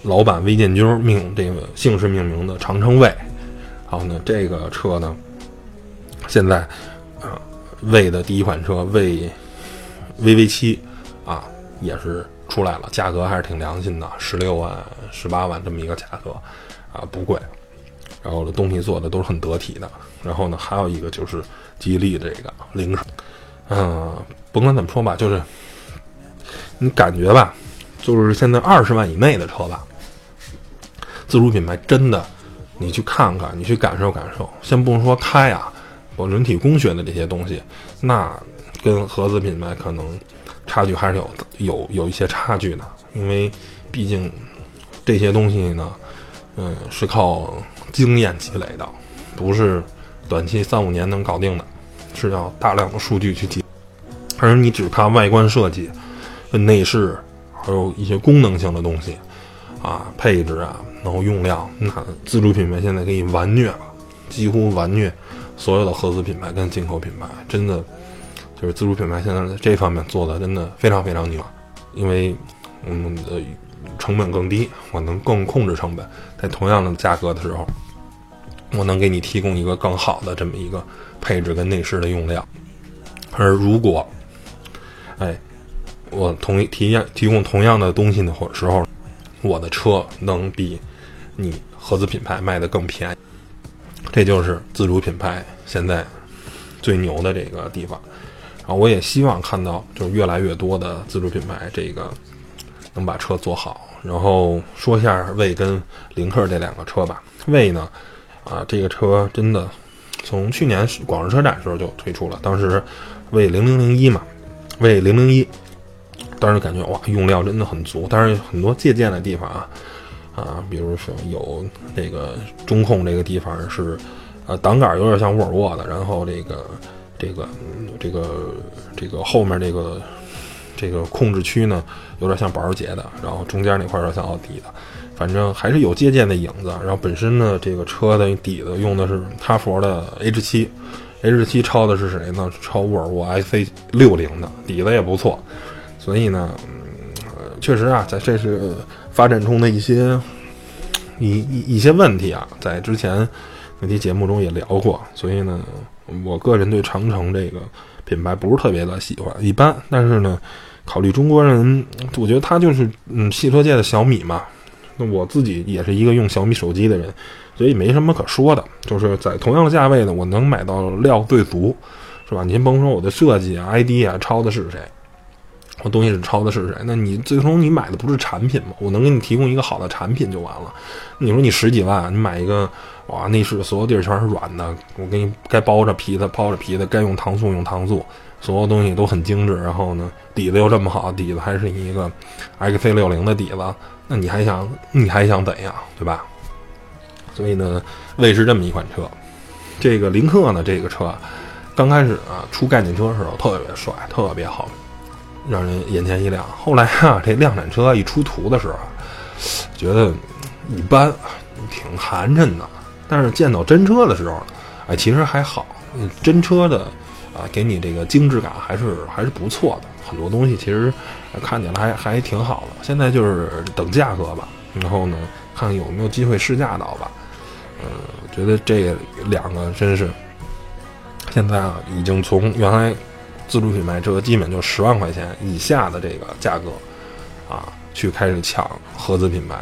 老板魏建军命这个姓氏命名的长城卫，然后呢这个车呢现在啊魏的第一款车魏 VV 七啊也是。出来了，价格还是挺良心的，十六万、十八万这么一个价格，啊，不贵。然后的东西做的都是很得体的。然后呢，还有一个就是吉利这个零售，嗯，甭管怎么说吧，就是你感觉吧，就是现在二十万以内的车吧，自主品牌真的，你去看看，你去感受感受。先不说开啊，我人体工学的这些东西，那跟合资品牌可能。差距还是有有有一些差距的，因为毕竟这些东西呢，嗯，是靠经验积累的，不是短期三五年能搞定的，是要大量的数据去积。而你只看外观设计、内饰，还有一些功能性的东西啊，配置啊，然后用料，那自主品牌现在可以完虐了，几乎完虐所有的合资品牌跟进口品牌，真的就是自主品牌现在在这方面做的真的非常非常牛，因为嗯的成本更低，我能更控制成本，在同样的价格的时候，我能给你提供一个更好的这么一个配置跟内饰的用料，而如果哎，我同意提样提供同样的东西的时候，我的车能比你合资品牌卖的更便宜，这就是自主品牌现在最牛的这个地方。然后我也希望看到，就是越来越多的自主品牌这个能把车做好。然后说一下魏跟领克这两个车吧。魏呢，啊，这个车真的从去年广州车展时候就推出了，当时魏零零零一嘛。魏零零一，当时感觉哇，用料真的很足，但是很多借鉴的地方啊，啊，比如说有这个中控这个地方是，呃，挡杆有点像沃尔沃的，然后这个这个这个这个后面这个这个控制区呢有点像保时捷的，然后中间那块有点像奥迪的，反正还是有借鉴的影子。然后本身呢，这个车的底子用的是哈佛的 H 七。H 七抄的是谁呢？抄沃尔沃 XC 六零的底子也不错，所以呢，嗯，确实啊，在这是发展中的一些一一一些问题啊，在之前那期节目中也聊过，所以呢，我个人对长城这个品牌不是特别的喜欢，一般。但是呢，考虑中国人，我觉得它就是嗯，汽车界的小米嘛。那我自己也是一个用小米手机的人。所以没什么可说的，就是在同样的价位呢，我能买到料最足，是吧？您甭说我的设计啊、ID 啊，抄的是谁，我东西是抄的是谁？那你最终你买的不是产品吗？我能给你提供一个好的产品就完了。你说你十几万，你买一个哇，内饰所有地儿全是软的，我给你该包着皮的包着皮的，该用糖醋用糖醋，所有东西都很精致。然后呢，底子又这么好，底子还是一个 XC 六零的底子，那你还想你还想怎样，对吧？所以呢，魏是这么一款车，这个领克呢，这个车刚开始啊出概念车的时候特别帅，特别好，让人眼前一亮。后来啊，这量产车一出图的时候，觉得一般，挺寒碜的。但是见到真车的时候，哎，其实还好，真车的啊，给你这个精致感还是还是不错的。很多东西其实看起来还还挺好的。现在就是等价格吧，然后呢，看有没有机会试驾到吧。嗯，我觉得这两个真是，现在啊，已经从原来自主品牌车基本就十万块钱以下的这个价格，啊，去开始抢合资品牌。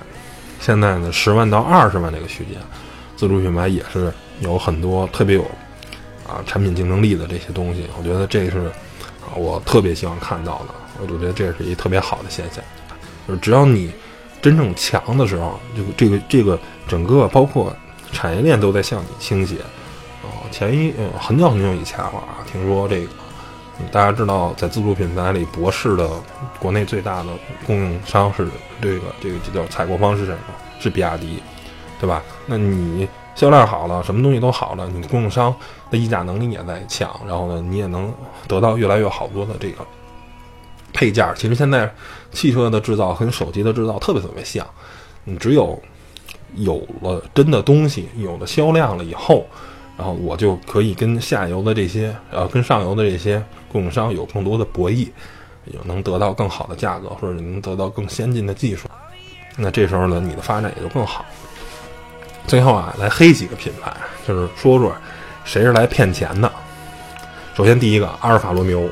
现在呢，十万到二十万这个区间，自主品牌也是有很多特别有啊产品竞争力的这些东西。我觉得这是啊，我特别希望看到的。我就觉得这是一特别好的现象，就是只要你真正强的时候，这个这个这个整个包括。产业链都在向你倾斜，哦，前一呃很久很久以前了啊，听说这个，大家知道在自主品牌里，博世的国内最大的供应商是这个这个叫采购方是什么？是比亚迪，对吧？那你销量好了，什么东西都好了，你供应商的议价能力也在强，然后呢，你也能得到越来越好多的这个配件。其实现在汽车的制造和手机的制造特别特别像，你只有。有了真的东西，有了销量了以后，然后我就可以跟下游的这些，呃，跟上游的这些供应商有更多的博弈，也能得到更好的价格，或者能得到更先进的技术。那这时候呢，你的发展也就更好。最后啊，来黑几个品牌，就是说说谁是来骗钱的。首先第一个，阿尔法罗密欧。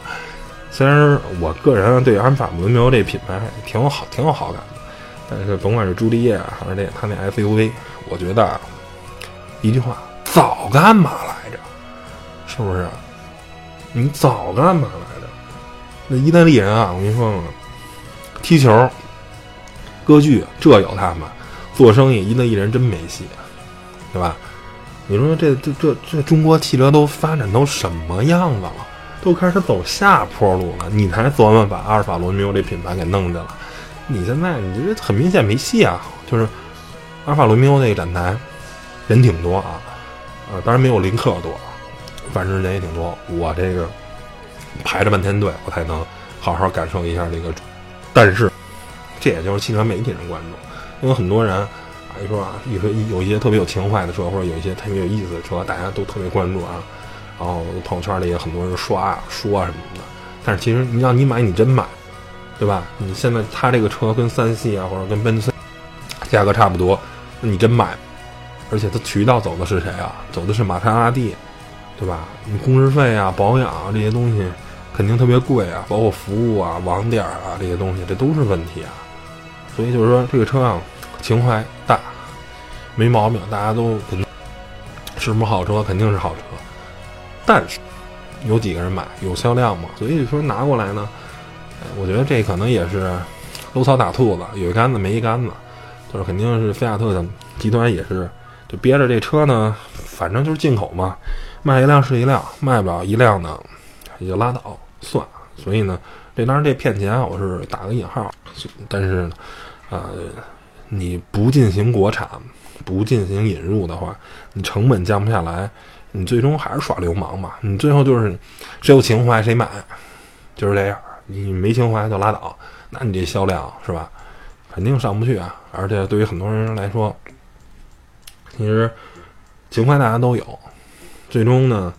*laughs* 虽然我个人对阿尔法罗密欧这品牌挺有好，挺有好感的。但是甭管是朱丽叶还是那他那 SUV，我觉得一句话，早干嘛来着？是不是？你早干嘛来着？那意大利人啊，我跟你说，踢球、歌剧这有他们，做生意一那艺人真没戏，对吧？你说这这这这中国汽车都发展到什么样子了？都开始走下坡路了，你才琢磨把阿尔法罗密欧这品牌给弄去了。你现在你这很明显没戏啊！就是阿尔法罗密欧那个展台，人挺多啊，呃，当然没有林克多，反正人也挺多。我这个排着半天队，我才能好好感受一下这个。但是，这也就是汽车媒体人关注，因为很多人啊，一说啊，一说有一些特别有情怀的车，或者有一些特别有意思的车，大家都特别关注啊。然后朋友圈里也很多人刷啊说啊什么的。但是其实你让你买，你真买，对吧？你现在他这个车跟三系啊，或者跟奔驰价格差不多，那你真买？而且它渠道走的是谁啊？走的是玛莎拉蒂，对吧？你工时费啊、保养啊这些东西肯定特别贵啊，包括服务啊、网点啊这些东西，这都是问题啊。所以就是说，这个车啊，情怀大，没毛病，大家都肯定是什么好车，肯定是好车。但是有几个人买，有销量吗？所以说拿过来呢，我觉得这可能也是搂草打兔子，有一杆子没一杆子，就是肯定是菲亚特的集团也是。就憋着这车呢，反正就是进口嘛，卖一辆是一辆，卖不了一辆呢，也就拉倒算。所以呢，这当然这骗钱我是打个引号，但是，呃，你不进行国产，不进行引入的话，你成本降不下来，你最终还是耍流氓嘛。你最后就是谁有情怀谁买，就是这样。你没情怀就拉倒，那你这销量是吧，肯定上不去啊。而且对于很多人来说。其实情怀大家都有，最终呢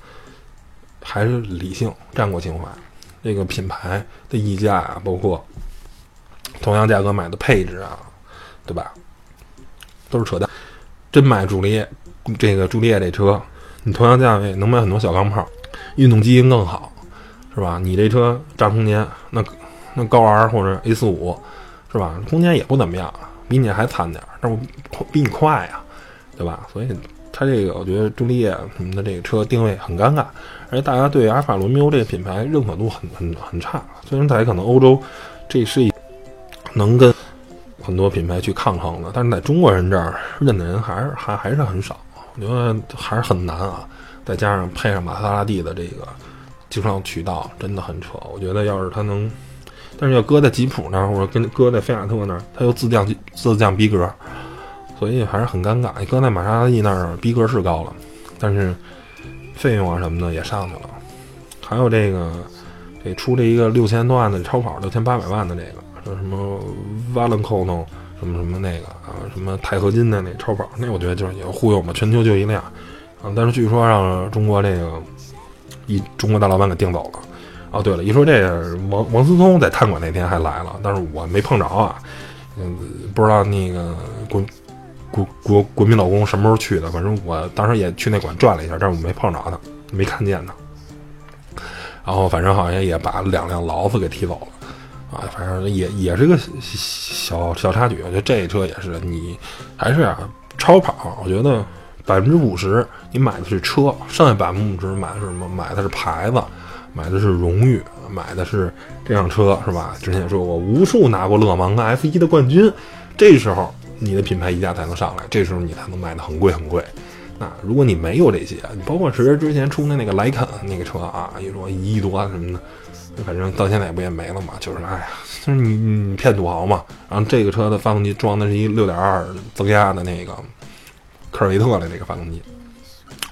还是理性战过情怀。这个品牌的溢价啊，包括同样价格买的配置啊，对吧？都是扯淡。真买朱丽叶，这个朱丽叶这车，你同样价位能买很多小钢炮，运动基因更好，是吧？你这车占空间，那那高 R 或者 A 四五，是吧？空间也不怎么样，比你还惨点儿，但我比你快呀。对吧？所以它这个，我觉得朱丽叶什么的这个车定位很尴尬，而且大家对阿尔法罗密欧这个品牌认可度很很很差。虽然在可能欧洲，这是一能跟很多品牌去抗衡的，但是在中国人这儿认的人还是还还是很少。我觉得还是很难啊。再加上配上玛莎拉蒂的这个经销渠道，真的很扯。我觉得要是他能，但是要搁在吉普那儿，或者跟搁在菲亚特那儿，他又自降自降逼格。所以还是很尴尬。你搁在玛莎拉蒂那儿，逼格是高了，但是费用啊什么的也上去了。还有这个，这出这一个六千多万的超跑，六千八百万的这个，什么瓦伦科诺什么什么那个啊，什么钛合金的那超跑，那我觉得就是也忽悠嘛，全球就一辆啊。但是据说让中国这个一中国大老板给订走了。哦，对了，一说这个王王思聪在探馆那天还来了，但是我没碰着啊，嗯，不知道那个国。国国国民老公什么时候去的？反正我当时也去那馆转了一下，但是我没碰着他，没看见他。然后反正好像也把两辆劳斯给提走了，啊，反正也也是个小小插曲。我觉得这车也是，你还是啊，超跑。我觉得百分之五十你买的是车，剩下百分之五十买的是什么？买的是牌子，买的是荣誉，买的是这辆车，是吧？之前也说过，无数拿过勒芒跟 F 一的冠军，这时候。你的品牌溢价才能上来，这时候你才能卖的很贵很贵。那如果你没有这些，你包括是之前出的那个莱肯那个车啊，一说一亿多什么的，反正到现在不也没了嘛？就是哎呀，就是你你骗土豪嘛。然后这个车的发动机装的是一六点二增压的那个科尔维特的那个发动机，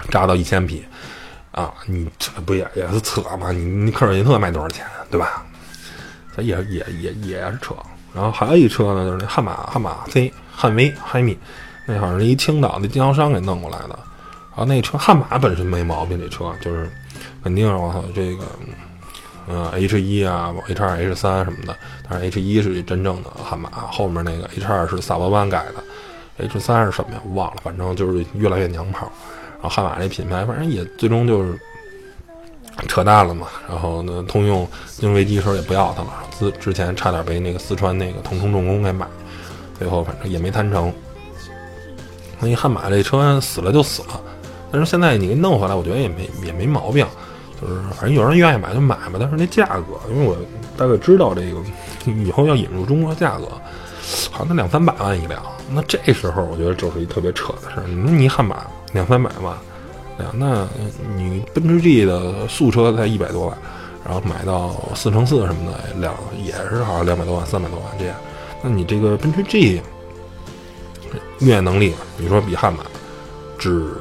扎到一千匹啊，你这不也也是扯嘛？你你科尔维特卖多少钱，对吧？它也也也也是扯。然后还有一车呢，就是那悍马悍马 C。汉威、海米，那好像是一青岛的经销商给弄过来的。然后那车悍马本身没毛病，这车就是肯定我操这个，嗯，H 一啊，H 二、H 三什么的。但是 H 一是真正的悍马，后面那个 H 二是萨博班改的，H 三是什么呀？忘了，反正就是越来越娘炮。然后悍马这品牌，反正也最终就是扯淡了嘛。然后呢，通用金融危机时候也不要它了，之之前差点被那个四川那个腾冲重工给买。最后反正也没谈成，那悍马这车死了就死了，但是现在你给弄回来，我觉得也没也没毛病，是反正有人愿意买就买吧。但是那价格，因为我大概知道这个以后要引入中国价格，好像两三百万一辆。那这时候我觉得就是一特别扯的事儿。你说你悍马两三百万，呀，那你奔驰 G 的素车才一百多万，然后买到四乘四什么的两也是好像两百多万、三百多万这样。那你这个奔驰 G 越野能力，你说比悍马只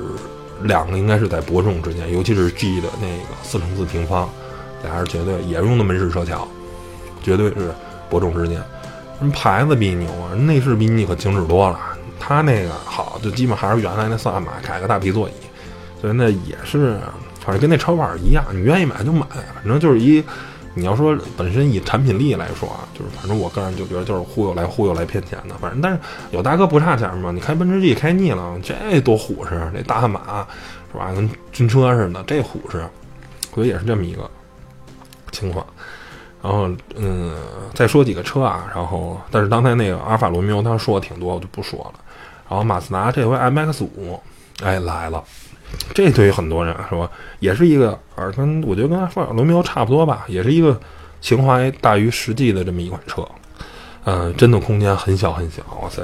两个应该是在伯仲之间，尤其是 G 的那个四乘四平方，俩人绝对也用的门式车桥，绝对是伯仲之间。什么牌子比你牛啊，内饰比你可精致多了。它那个好，就基本还是原来那萨马改个大皮座椅，所以那也是，反正跟那超跑一样，你愿意买就买，反正就是一。你要说本身以产品力来说啊，就是反正我个人就觉得就是忽悠来忽悠来骗钱的，反正但是有大哥不差钱嘛，你开奔驰 G 开腻了，这多虎实，这大悍马是吧，跟军车似的，这虎实，所以也是这么一个情况。然后嗯，再说几个车啊，然后但是刚才那个阿尔法罗密欧他说的挺多，我就不说了。然后马自达这回 MX 五，哎来了。这对于很多人是吧，也是一个耳跟我觉得跟阿尔罗密欧差不多吧，也是一个情怀大于实际的这么一款车。嗯，真的空间很小很小，哇塞，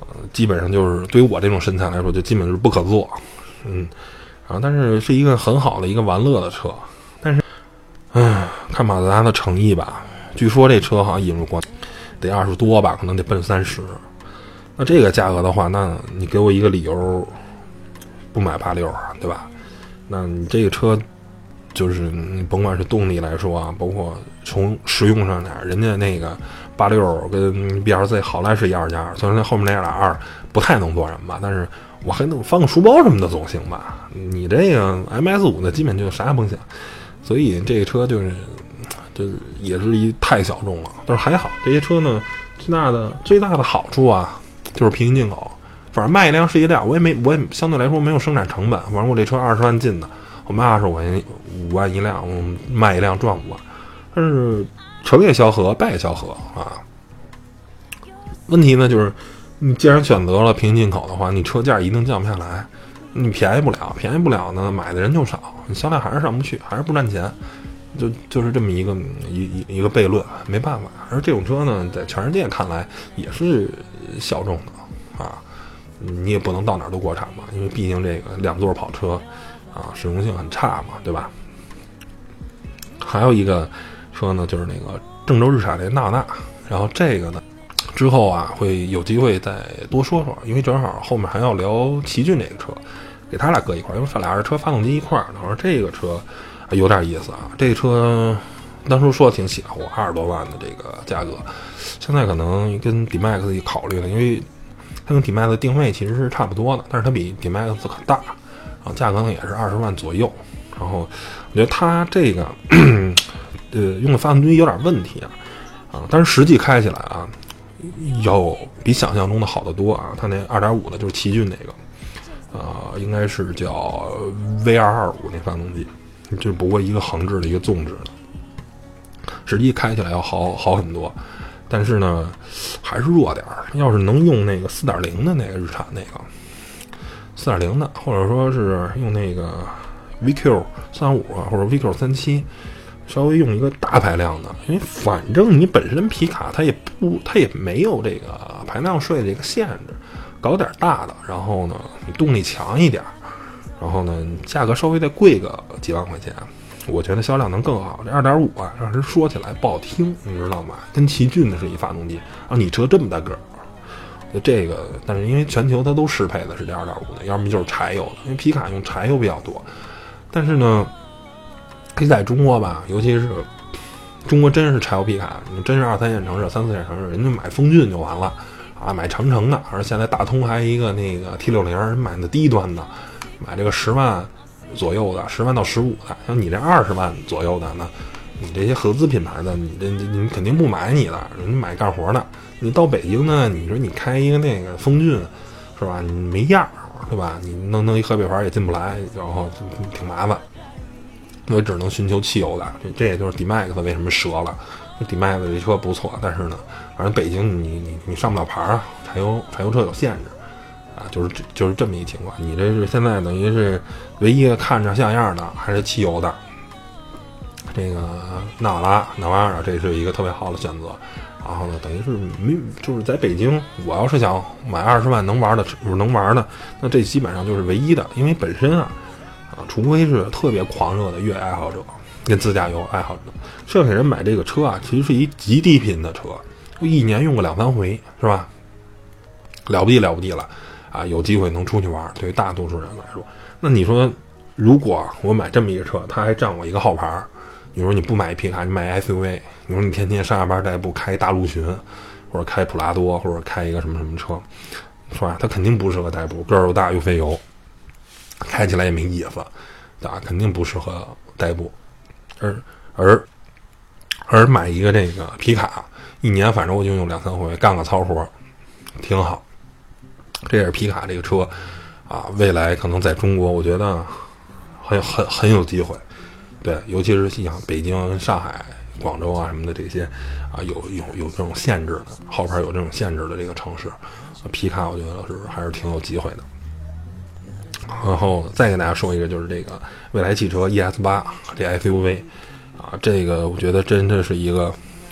呃，基本上就是对于我这种身材来说，就基本就是不可坐。嗯，然后但是是一个很好的一个玩乐的车。但是，唉，看马自达的诚意吧，据说这车好像引入国得二十多吧，可能得奔三十。那这个价格的话，那你给我一个理由。不买八六啊，对吧？那你这个车，就是你甭管是动力来说啊，包括从实用上点，人家那个八六跟 B R Z 好赖是一二加，虽然那后面那俩二不太能做什么吧，但是我还能放个书包什么的总行吧？你这个 M S 五呢，基本就啥也甭想，所以这个车就是，就是也是一太小众了。但是还好，这些车呢，最大的最大的好处啊，就是平行进口。反正卖一辆是一辆，我也没，我也相对来说没有生产成本。反正我这车二十万进的，我卖二十块钱五万一辆，我卖一辆赚五万。但是成也萧何，败也萧何啊。问题呢就是，你既然选择了平行进口的话，你车价一定降不下来，你便宜不了，便宜不了呢，买的人就少，你销量还是上不去，还是不赚钱，就就是这么一个一一一个悖论，没办法。而这种车呢，在全世界看来也是小众的啊。你也不能到哪儿都国产嘛，因为毕竟这个两座跑车，啊，实用性很差嘛，对吧？还有一个车呢，就是那个郑州日产的纳纳，然后这个呢，之后啊会有机会再多说说，因为正好后面还要聊奇骏这个车，给他俩搁一块儿，因为俩人车发动机一块儿。我说这个车有点意思啊，这个车当初说的挺邪乎，二十多万的这个价格，现在可能跟 D-Max 一考虑了，因为。它跟 D-Max 定位其实是差不多的，但是它比 D-Max 大，然后价格呢也是二十万左右。然后我觉得它这个呃用的发动机有点问题啊啊，但是实际开起来啊要比想象中的好得多啊。它那二点五的就是奇骏那个啊，应该是叫 V 二二五那发动机，就不过一个横置的一个纵置的，实际开起来要好好很多。但是呢，还是弱点儿。要是能用那个四点零的那个日产那个四点零的，或者说是用那个 VQ 三五或者 VQ 三七，稍微用一个大排量的，因为反正你本身皮卡它也不，它也没有这个排量税的这个限制，搞点大的，然后呢，你动力强一点，然后呢，价格稍微再贵个几万块钱。我觉得销量能更好。这二点五啊，让人说起来不好听，你知道吗？跟奇骏的是一发动机。啊，你车这么大个儿，就这个，但是因为全球它都适配的是这二点五的，要么就是柴油的，因为皮卡用柴油比较多。但是呢，你在中国吧，尤其是中国真是柴油皮卡，你真是二三线城市、三四线城市，人家买风骏就完了啊，买长城的，而现在大通还一个那个 T 六零，人买的低端的，买这个十万。左右的十万到十五的，像你这二十万左右的呢，你这些合资品牌的，你这你肯定不买你的，人买干活的。你到北京呢，你说你开一个那个风骏，是吧？你没样儿，对吧？你弄弄一河北牌也进不来，然后挺麻烦。我只能寻求汽油的，这也就是 D-Max 为什么折了。D-Max 这车不错，但是呢，反正北京你你你上不了牌啊，柴油柴油车有限制。就是就是这么一情况。你这是现在等于是唯一看着像样的，还是汽油的。这个纳瓦拉、纳瓦尔，这是一个特别好的选择。然后呢，等于是没就是在北京，我要是想买二十万能玩的，不是能玩的，那这基本上就是唯一的。因为本身啊，啊，除非是特别狂热的越野爱好者跟自驾游爱好者，剩下人买这个车啊，其实是一极低频的车，一年用个两三回，是吧？了不地了不地了。啊，有机会能出去玩。对于大多数人来说，那你说，如果我买这么一个车，它还占我一个号牌儿，你说你不买皮卡，你买 SUV，你说你天天上下班代步开大陆巡，或者开普拉多，或者开一个什么什么车，是吧？它肯定不适合代步，个儿又大又费油，开起来也没意思，对吧？肯定不适合代步，而而而买一个这个皮卡，一年反正我就用两三回，干个糙活，挺好。这也是皮卡这个车啊，未来可能在中国，我觉得很很很有机会。对，尤其是像北京、上海、广州啊什么的这些啊，有有有这种限制的后排有这种限制的这个城市，皮卡我觉得是还是挺有机会的。然后再给大家说一个，就是这个未来汽车 ES 八这 SUV 啊，这个我觉得真的是一个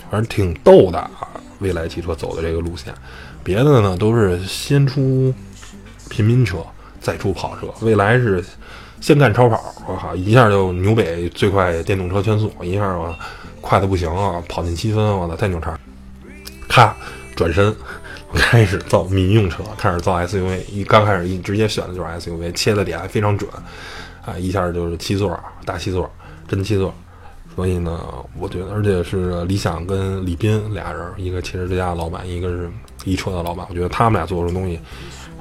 反正挺逗的啊，未来汽车走的这个路线。别的呢都是先出平民车，再出跑车，未来是先干超跑，我靠，一下就纽北最快电动车圈速，一下我快的不行啊，跑进七分，我操，太牛叉！咔，转身开始造民用车，开始造 SUV，一刚开始一直接选的就是 SUV，切的点非常准，啊，一下就是七座大七座，真七座。所以呢，我觉得，而且是理想跟李斌俩人，一个汽车之家的老板，一个是一车的老板。我觉得他们俩做出东西，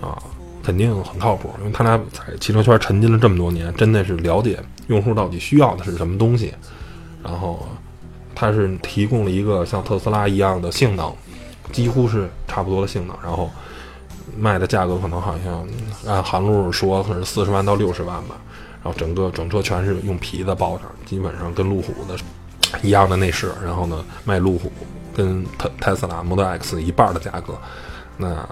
啊，肯定很靠谱，因为他俩在汽车圈沉浸了这么多年，真的是了解用户到底需要的是什么东西。然后，他是提供了一个像特斯拉一样的性能，几乎是差不多的性能，然后卖的价格可能好像按韩路说可是四十万到六十万吧。然后整个整车全是用皮子包上，基本上跟路虎的一样的内饰。然后呢，卖路虎跟特特斯拉 Model X 一半的价格。那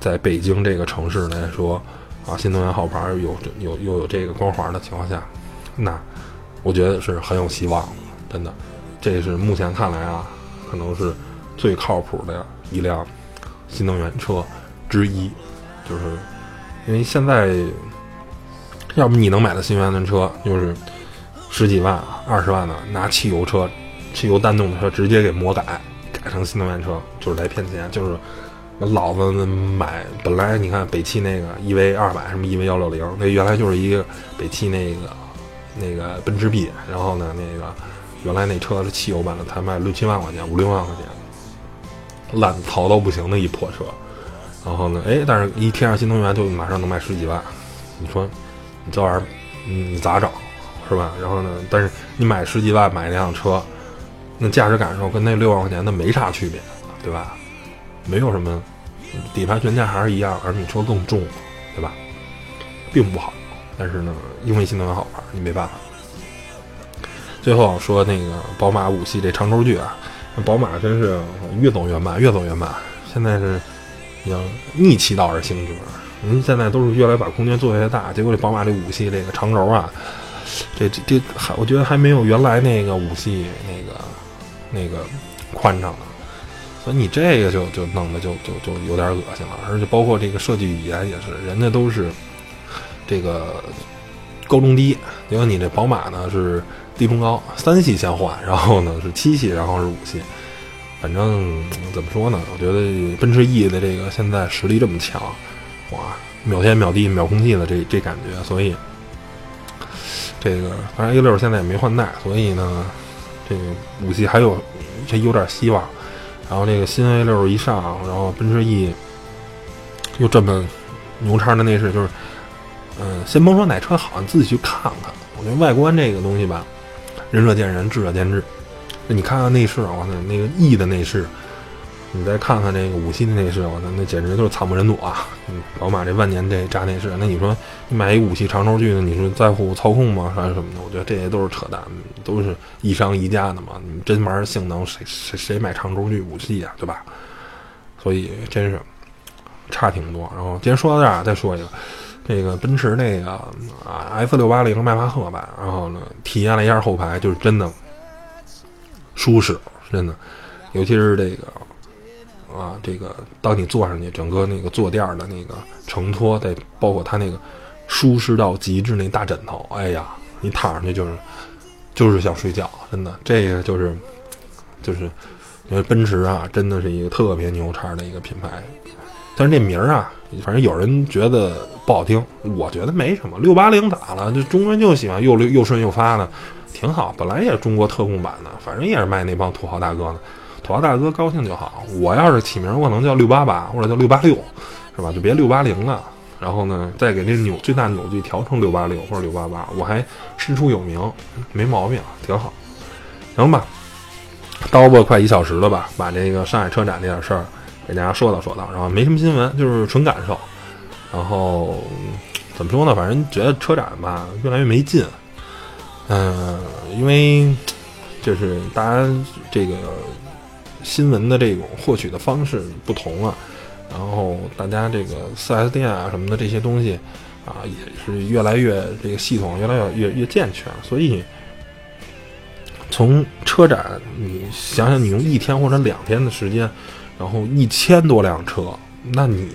在北京这个城市来说，啊，新能源号牌有有又有这个光环的情况下，那我觉得是很有希望的，真的。这是目前看来啊，可能是最靠谱的一辆新能源车之一，就是因为现在。要不你能买的新能源车就是十几万、二十万的，拿汽油车、汽油单动的车直接给魔改，改成新能源车，就是来骗钱。就是老子买本来你看北汽那个 EV 二百什么 EV 幺六零，那原来就是一个北汽那个那个奔驰 B，然后呢那个原来那车是汽油版的，才卖六七万块钱，五六万块钱，烂槽到不行的一破车。然后呢，哎，但是一贴上新能源就马上能卖十几万，你说你？这玩意儿，你咋整，是吧？然后呢？但是你买十几万买那辆车，那驾驶感受跟那六万块钱的没啥区别，对吧？没有什么，底盘悬架还是一样，而你车更重，对吧？并不好。但是呢，因为新能好玩，你没办法。最后说那个宝马五系这长轴距啊，宝马真是越走越慢，越走越慢。现在是要逆其道而行之。您现在都是越来把空间做越大，结果这宝马这五系这个长轴啊，这这这还我觉得还没有原来那个五系那个那个宽敞的，所以你这个就就弄得就就就有点恶心了，而且包括这个设计语言也是，人家都是这个高中低，因为你这宝马呢是低中高，三系先换，然后呢是七系，然后是五系，反正怎么说呢？我觉得奔驰 E 的这个现在实力这么强。哇，秒天秒地秒空气的这这感觉，所以这个反正 A 六现在也没换代，所以呢，这个五系还有这有点希望。然后这个新 A 六一上，然后奔驰 E 又这么牛叉的内饰，就是嗯，先甭说哪车好，你自己去看看。我觉得外观这个东西吧，仁者见仁，智者见智。那你看看内饰，我操，那个 E 的内饰。你再看看这个五系的内饰，我那，那简直就是惨不忍睹啊！宝马这万年这扎内饰，那你说你买一五系长轴距的，你说在乎操控吗？还是什么的？我觉得这些都是扯淡，都是一商一家的嘛。你真玩性能，谁谁谁买长轴距五系呀？对吧？所以真是差挺多。然后今天说到这儿，再说一个，这个奔驰那个啊 S 六八零迈巴赫吧，然后呢体验了一下后排，就是真的舒适，真的，尤其是这个。啊，这个当你坐上去，整个那个坐垫的那个承托，再包括它那个舒适到极致那大枕头，哎呀，你躺上去就是就是想睡觉，真的，这个就是就是因为奔驰啊，真的是一个特别牛叉的一个品牌，但是这名儿啊，反正有人觉得不好听，我觉得没什么。六八零咋了？这中国人就喜欢又又顺又发的，挺好。本来也是中国特供版的，反正也是卖那帮土豪大哥的，土豪大哥高兴就好。我要是起名，我可能叫六八八或者叫六八六，是吧？就别六八零了。然后呢，再给那扭最大扭矩调成六八六或者六八八，我还师出有名，没毛病，挺好。行吧，叨吧快一小时了吧，把这个上海车展这点事儿给大家说道说道，然后没什么新闻，就是纯感受。然后怎么说呢？反正觉得车展吧越来越没劲。嗯，因为就是大家这个新闻的这种获取的方式不同了。然后大家这个四 S 店啊什么的这些东西，啊也是越来越这个系统越来越越越健全。所以从车展，你想想，你用一天或者两天的时间，然后一千多辆车，那你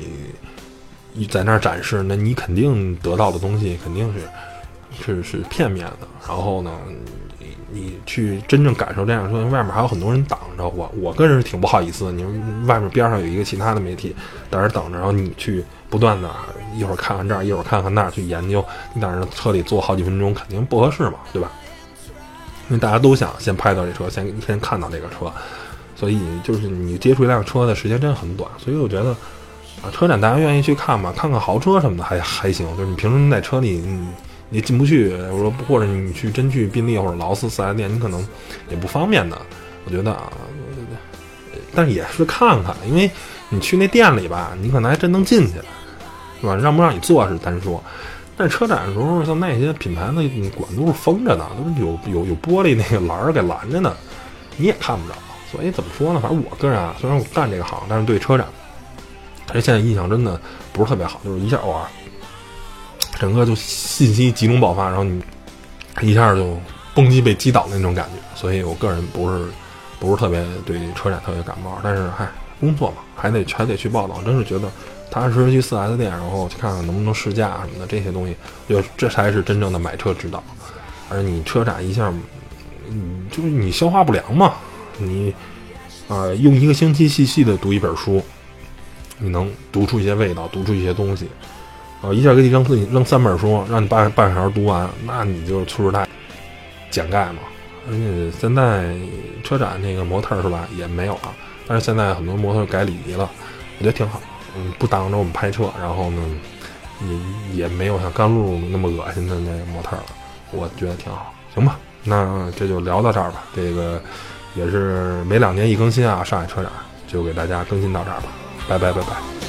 你在那儿展示，那你肯定得到的东西肯定是是是片面的。然后呢？你去真正感受这辆车，外面还有很多人挡着我，我个人是挺不好意思。你们外面边上有一个其他的媒体在那等着，然后你去不断的一会儿看看这儿，一会儿看看那儿去研究，你在那车里坐好几分钟，肯定不合适嘛，对吧？因为大家都想先拍到这车，先先看到这个车，所以就是你接触一辆车的时间真的很短。所以我觉得啊，车展大家愿意去看嘛，看看豪车什么的还还行。就是你平时在车里。你进不去，我说或者你去真去宾利或者劳斯四 S 店，你可能也不方便的。我觉得啊，但也是看看，因为你去那店里吧，你可能还真能进去，是吧？让不让你坐是单说。但车展的时候，像那些品牌的馆都是封着的，都是有有有玻璃那个栏儿给拦着呢，你也看不着。所以怎么说呢？反正我个人啊，虽然我干这个行，但是对车展，其实现在印象真的不是特别好，就是一下哇。整个就信息集中爆发，然后你一下就蹦极被击倒那种感觉，所以我个人不是不是特别对车展特别感冒。但是嗨，工作嘛，还得还得去报道。真是觉得踏踏实实去四 S 店，然后去看看能不能试驾什么的这些东西，就这才是真正的买车之道。而你车展一下，嗯，就是你消化不良嘛，你啊用一个星期细细的读一本书，你能读出一些味道，读出一些东西。哦，一下给你扔你扔三本书，让你半半小时读完，那你就粗制滥简盖嘛。而且现在车展那个模特是吧，也没有了。但是现在很多模特改礼仪了，我觉得挺好。嗯，不挡着我们拍车，然后呢，也也没有像甘露那么恶心的那个模特了，我觉得挺好。行吧，那这就聊到这儿吧。这个也是每两年一更新啊，上海车展就给大家更新到这儿吧。拜拜拜拜。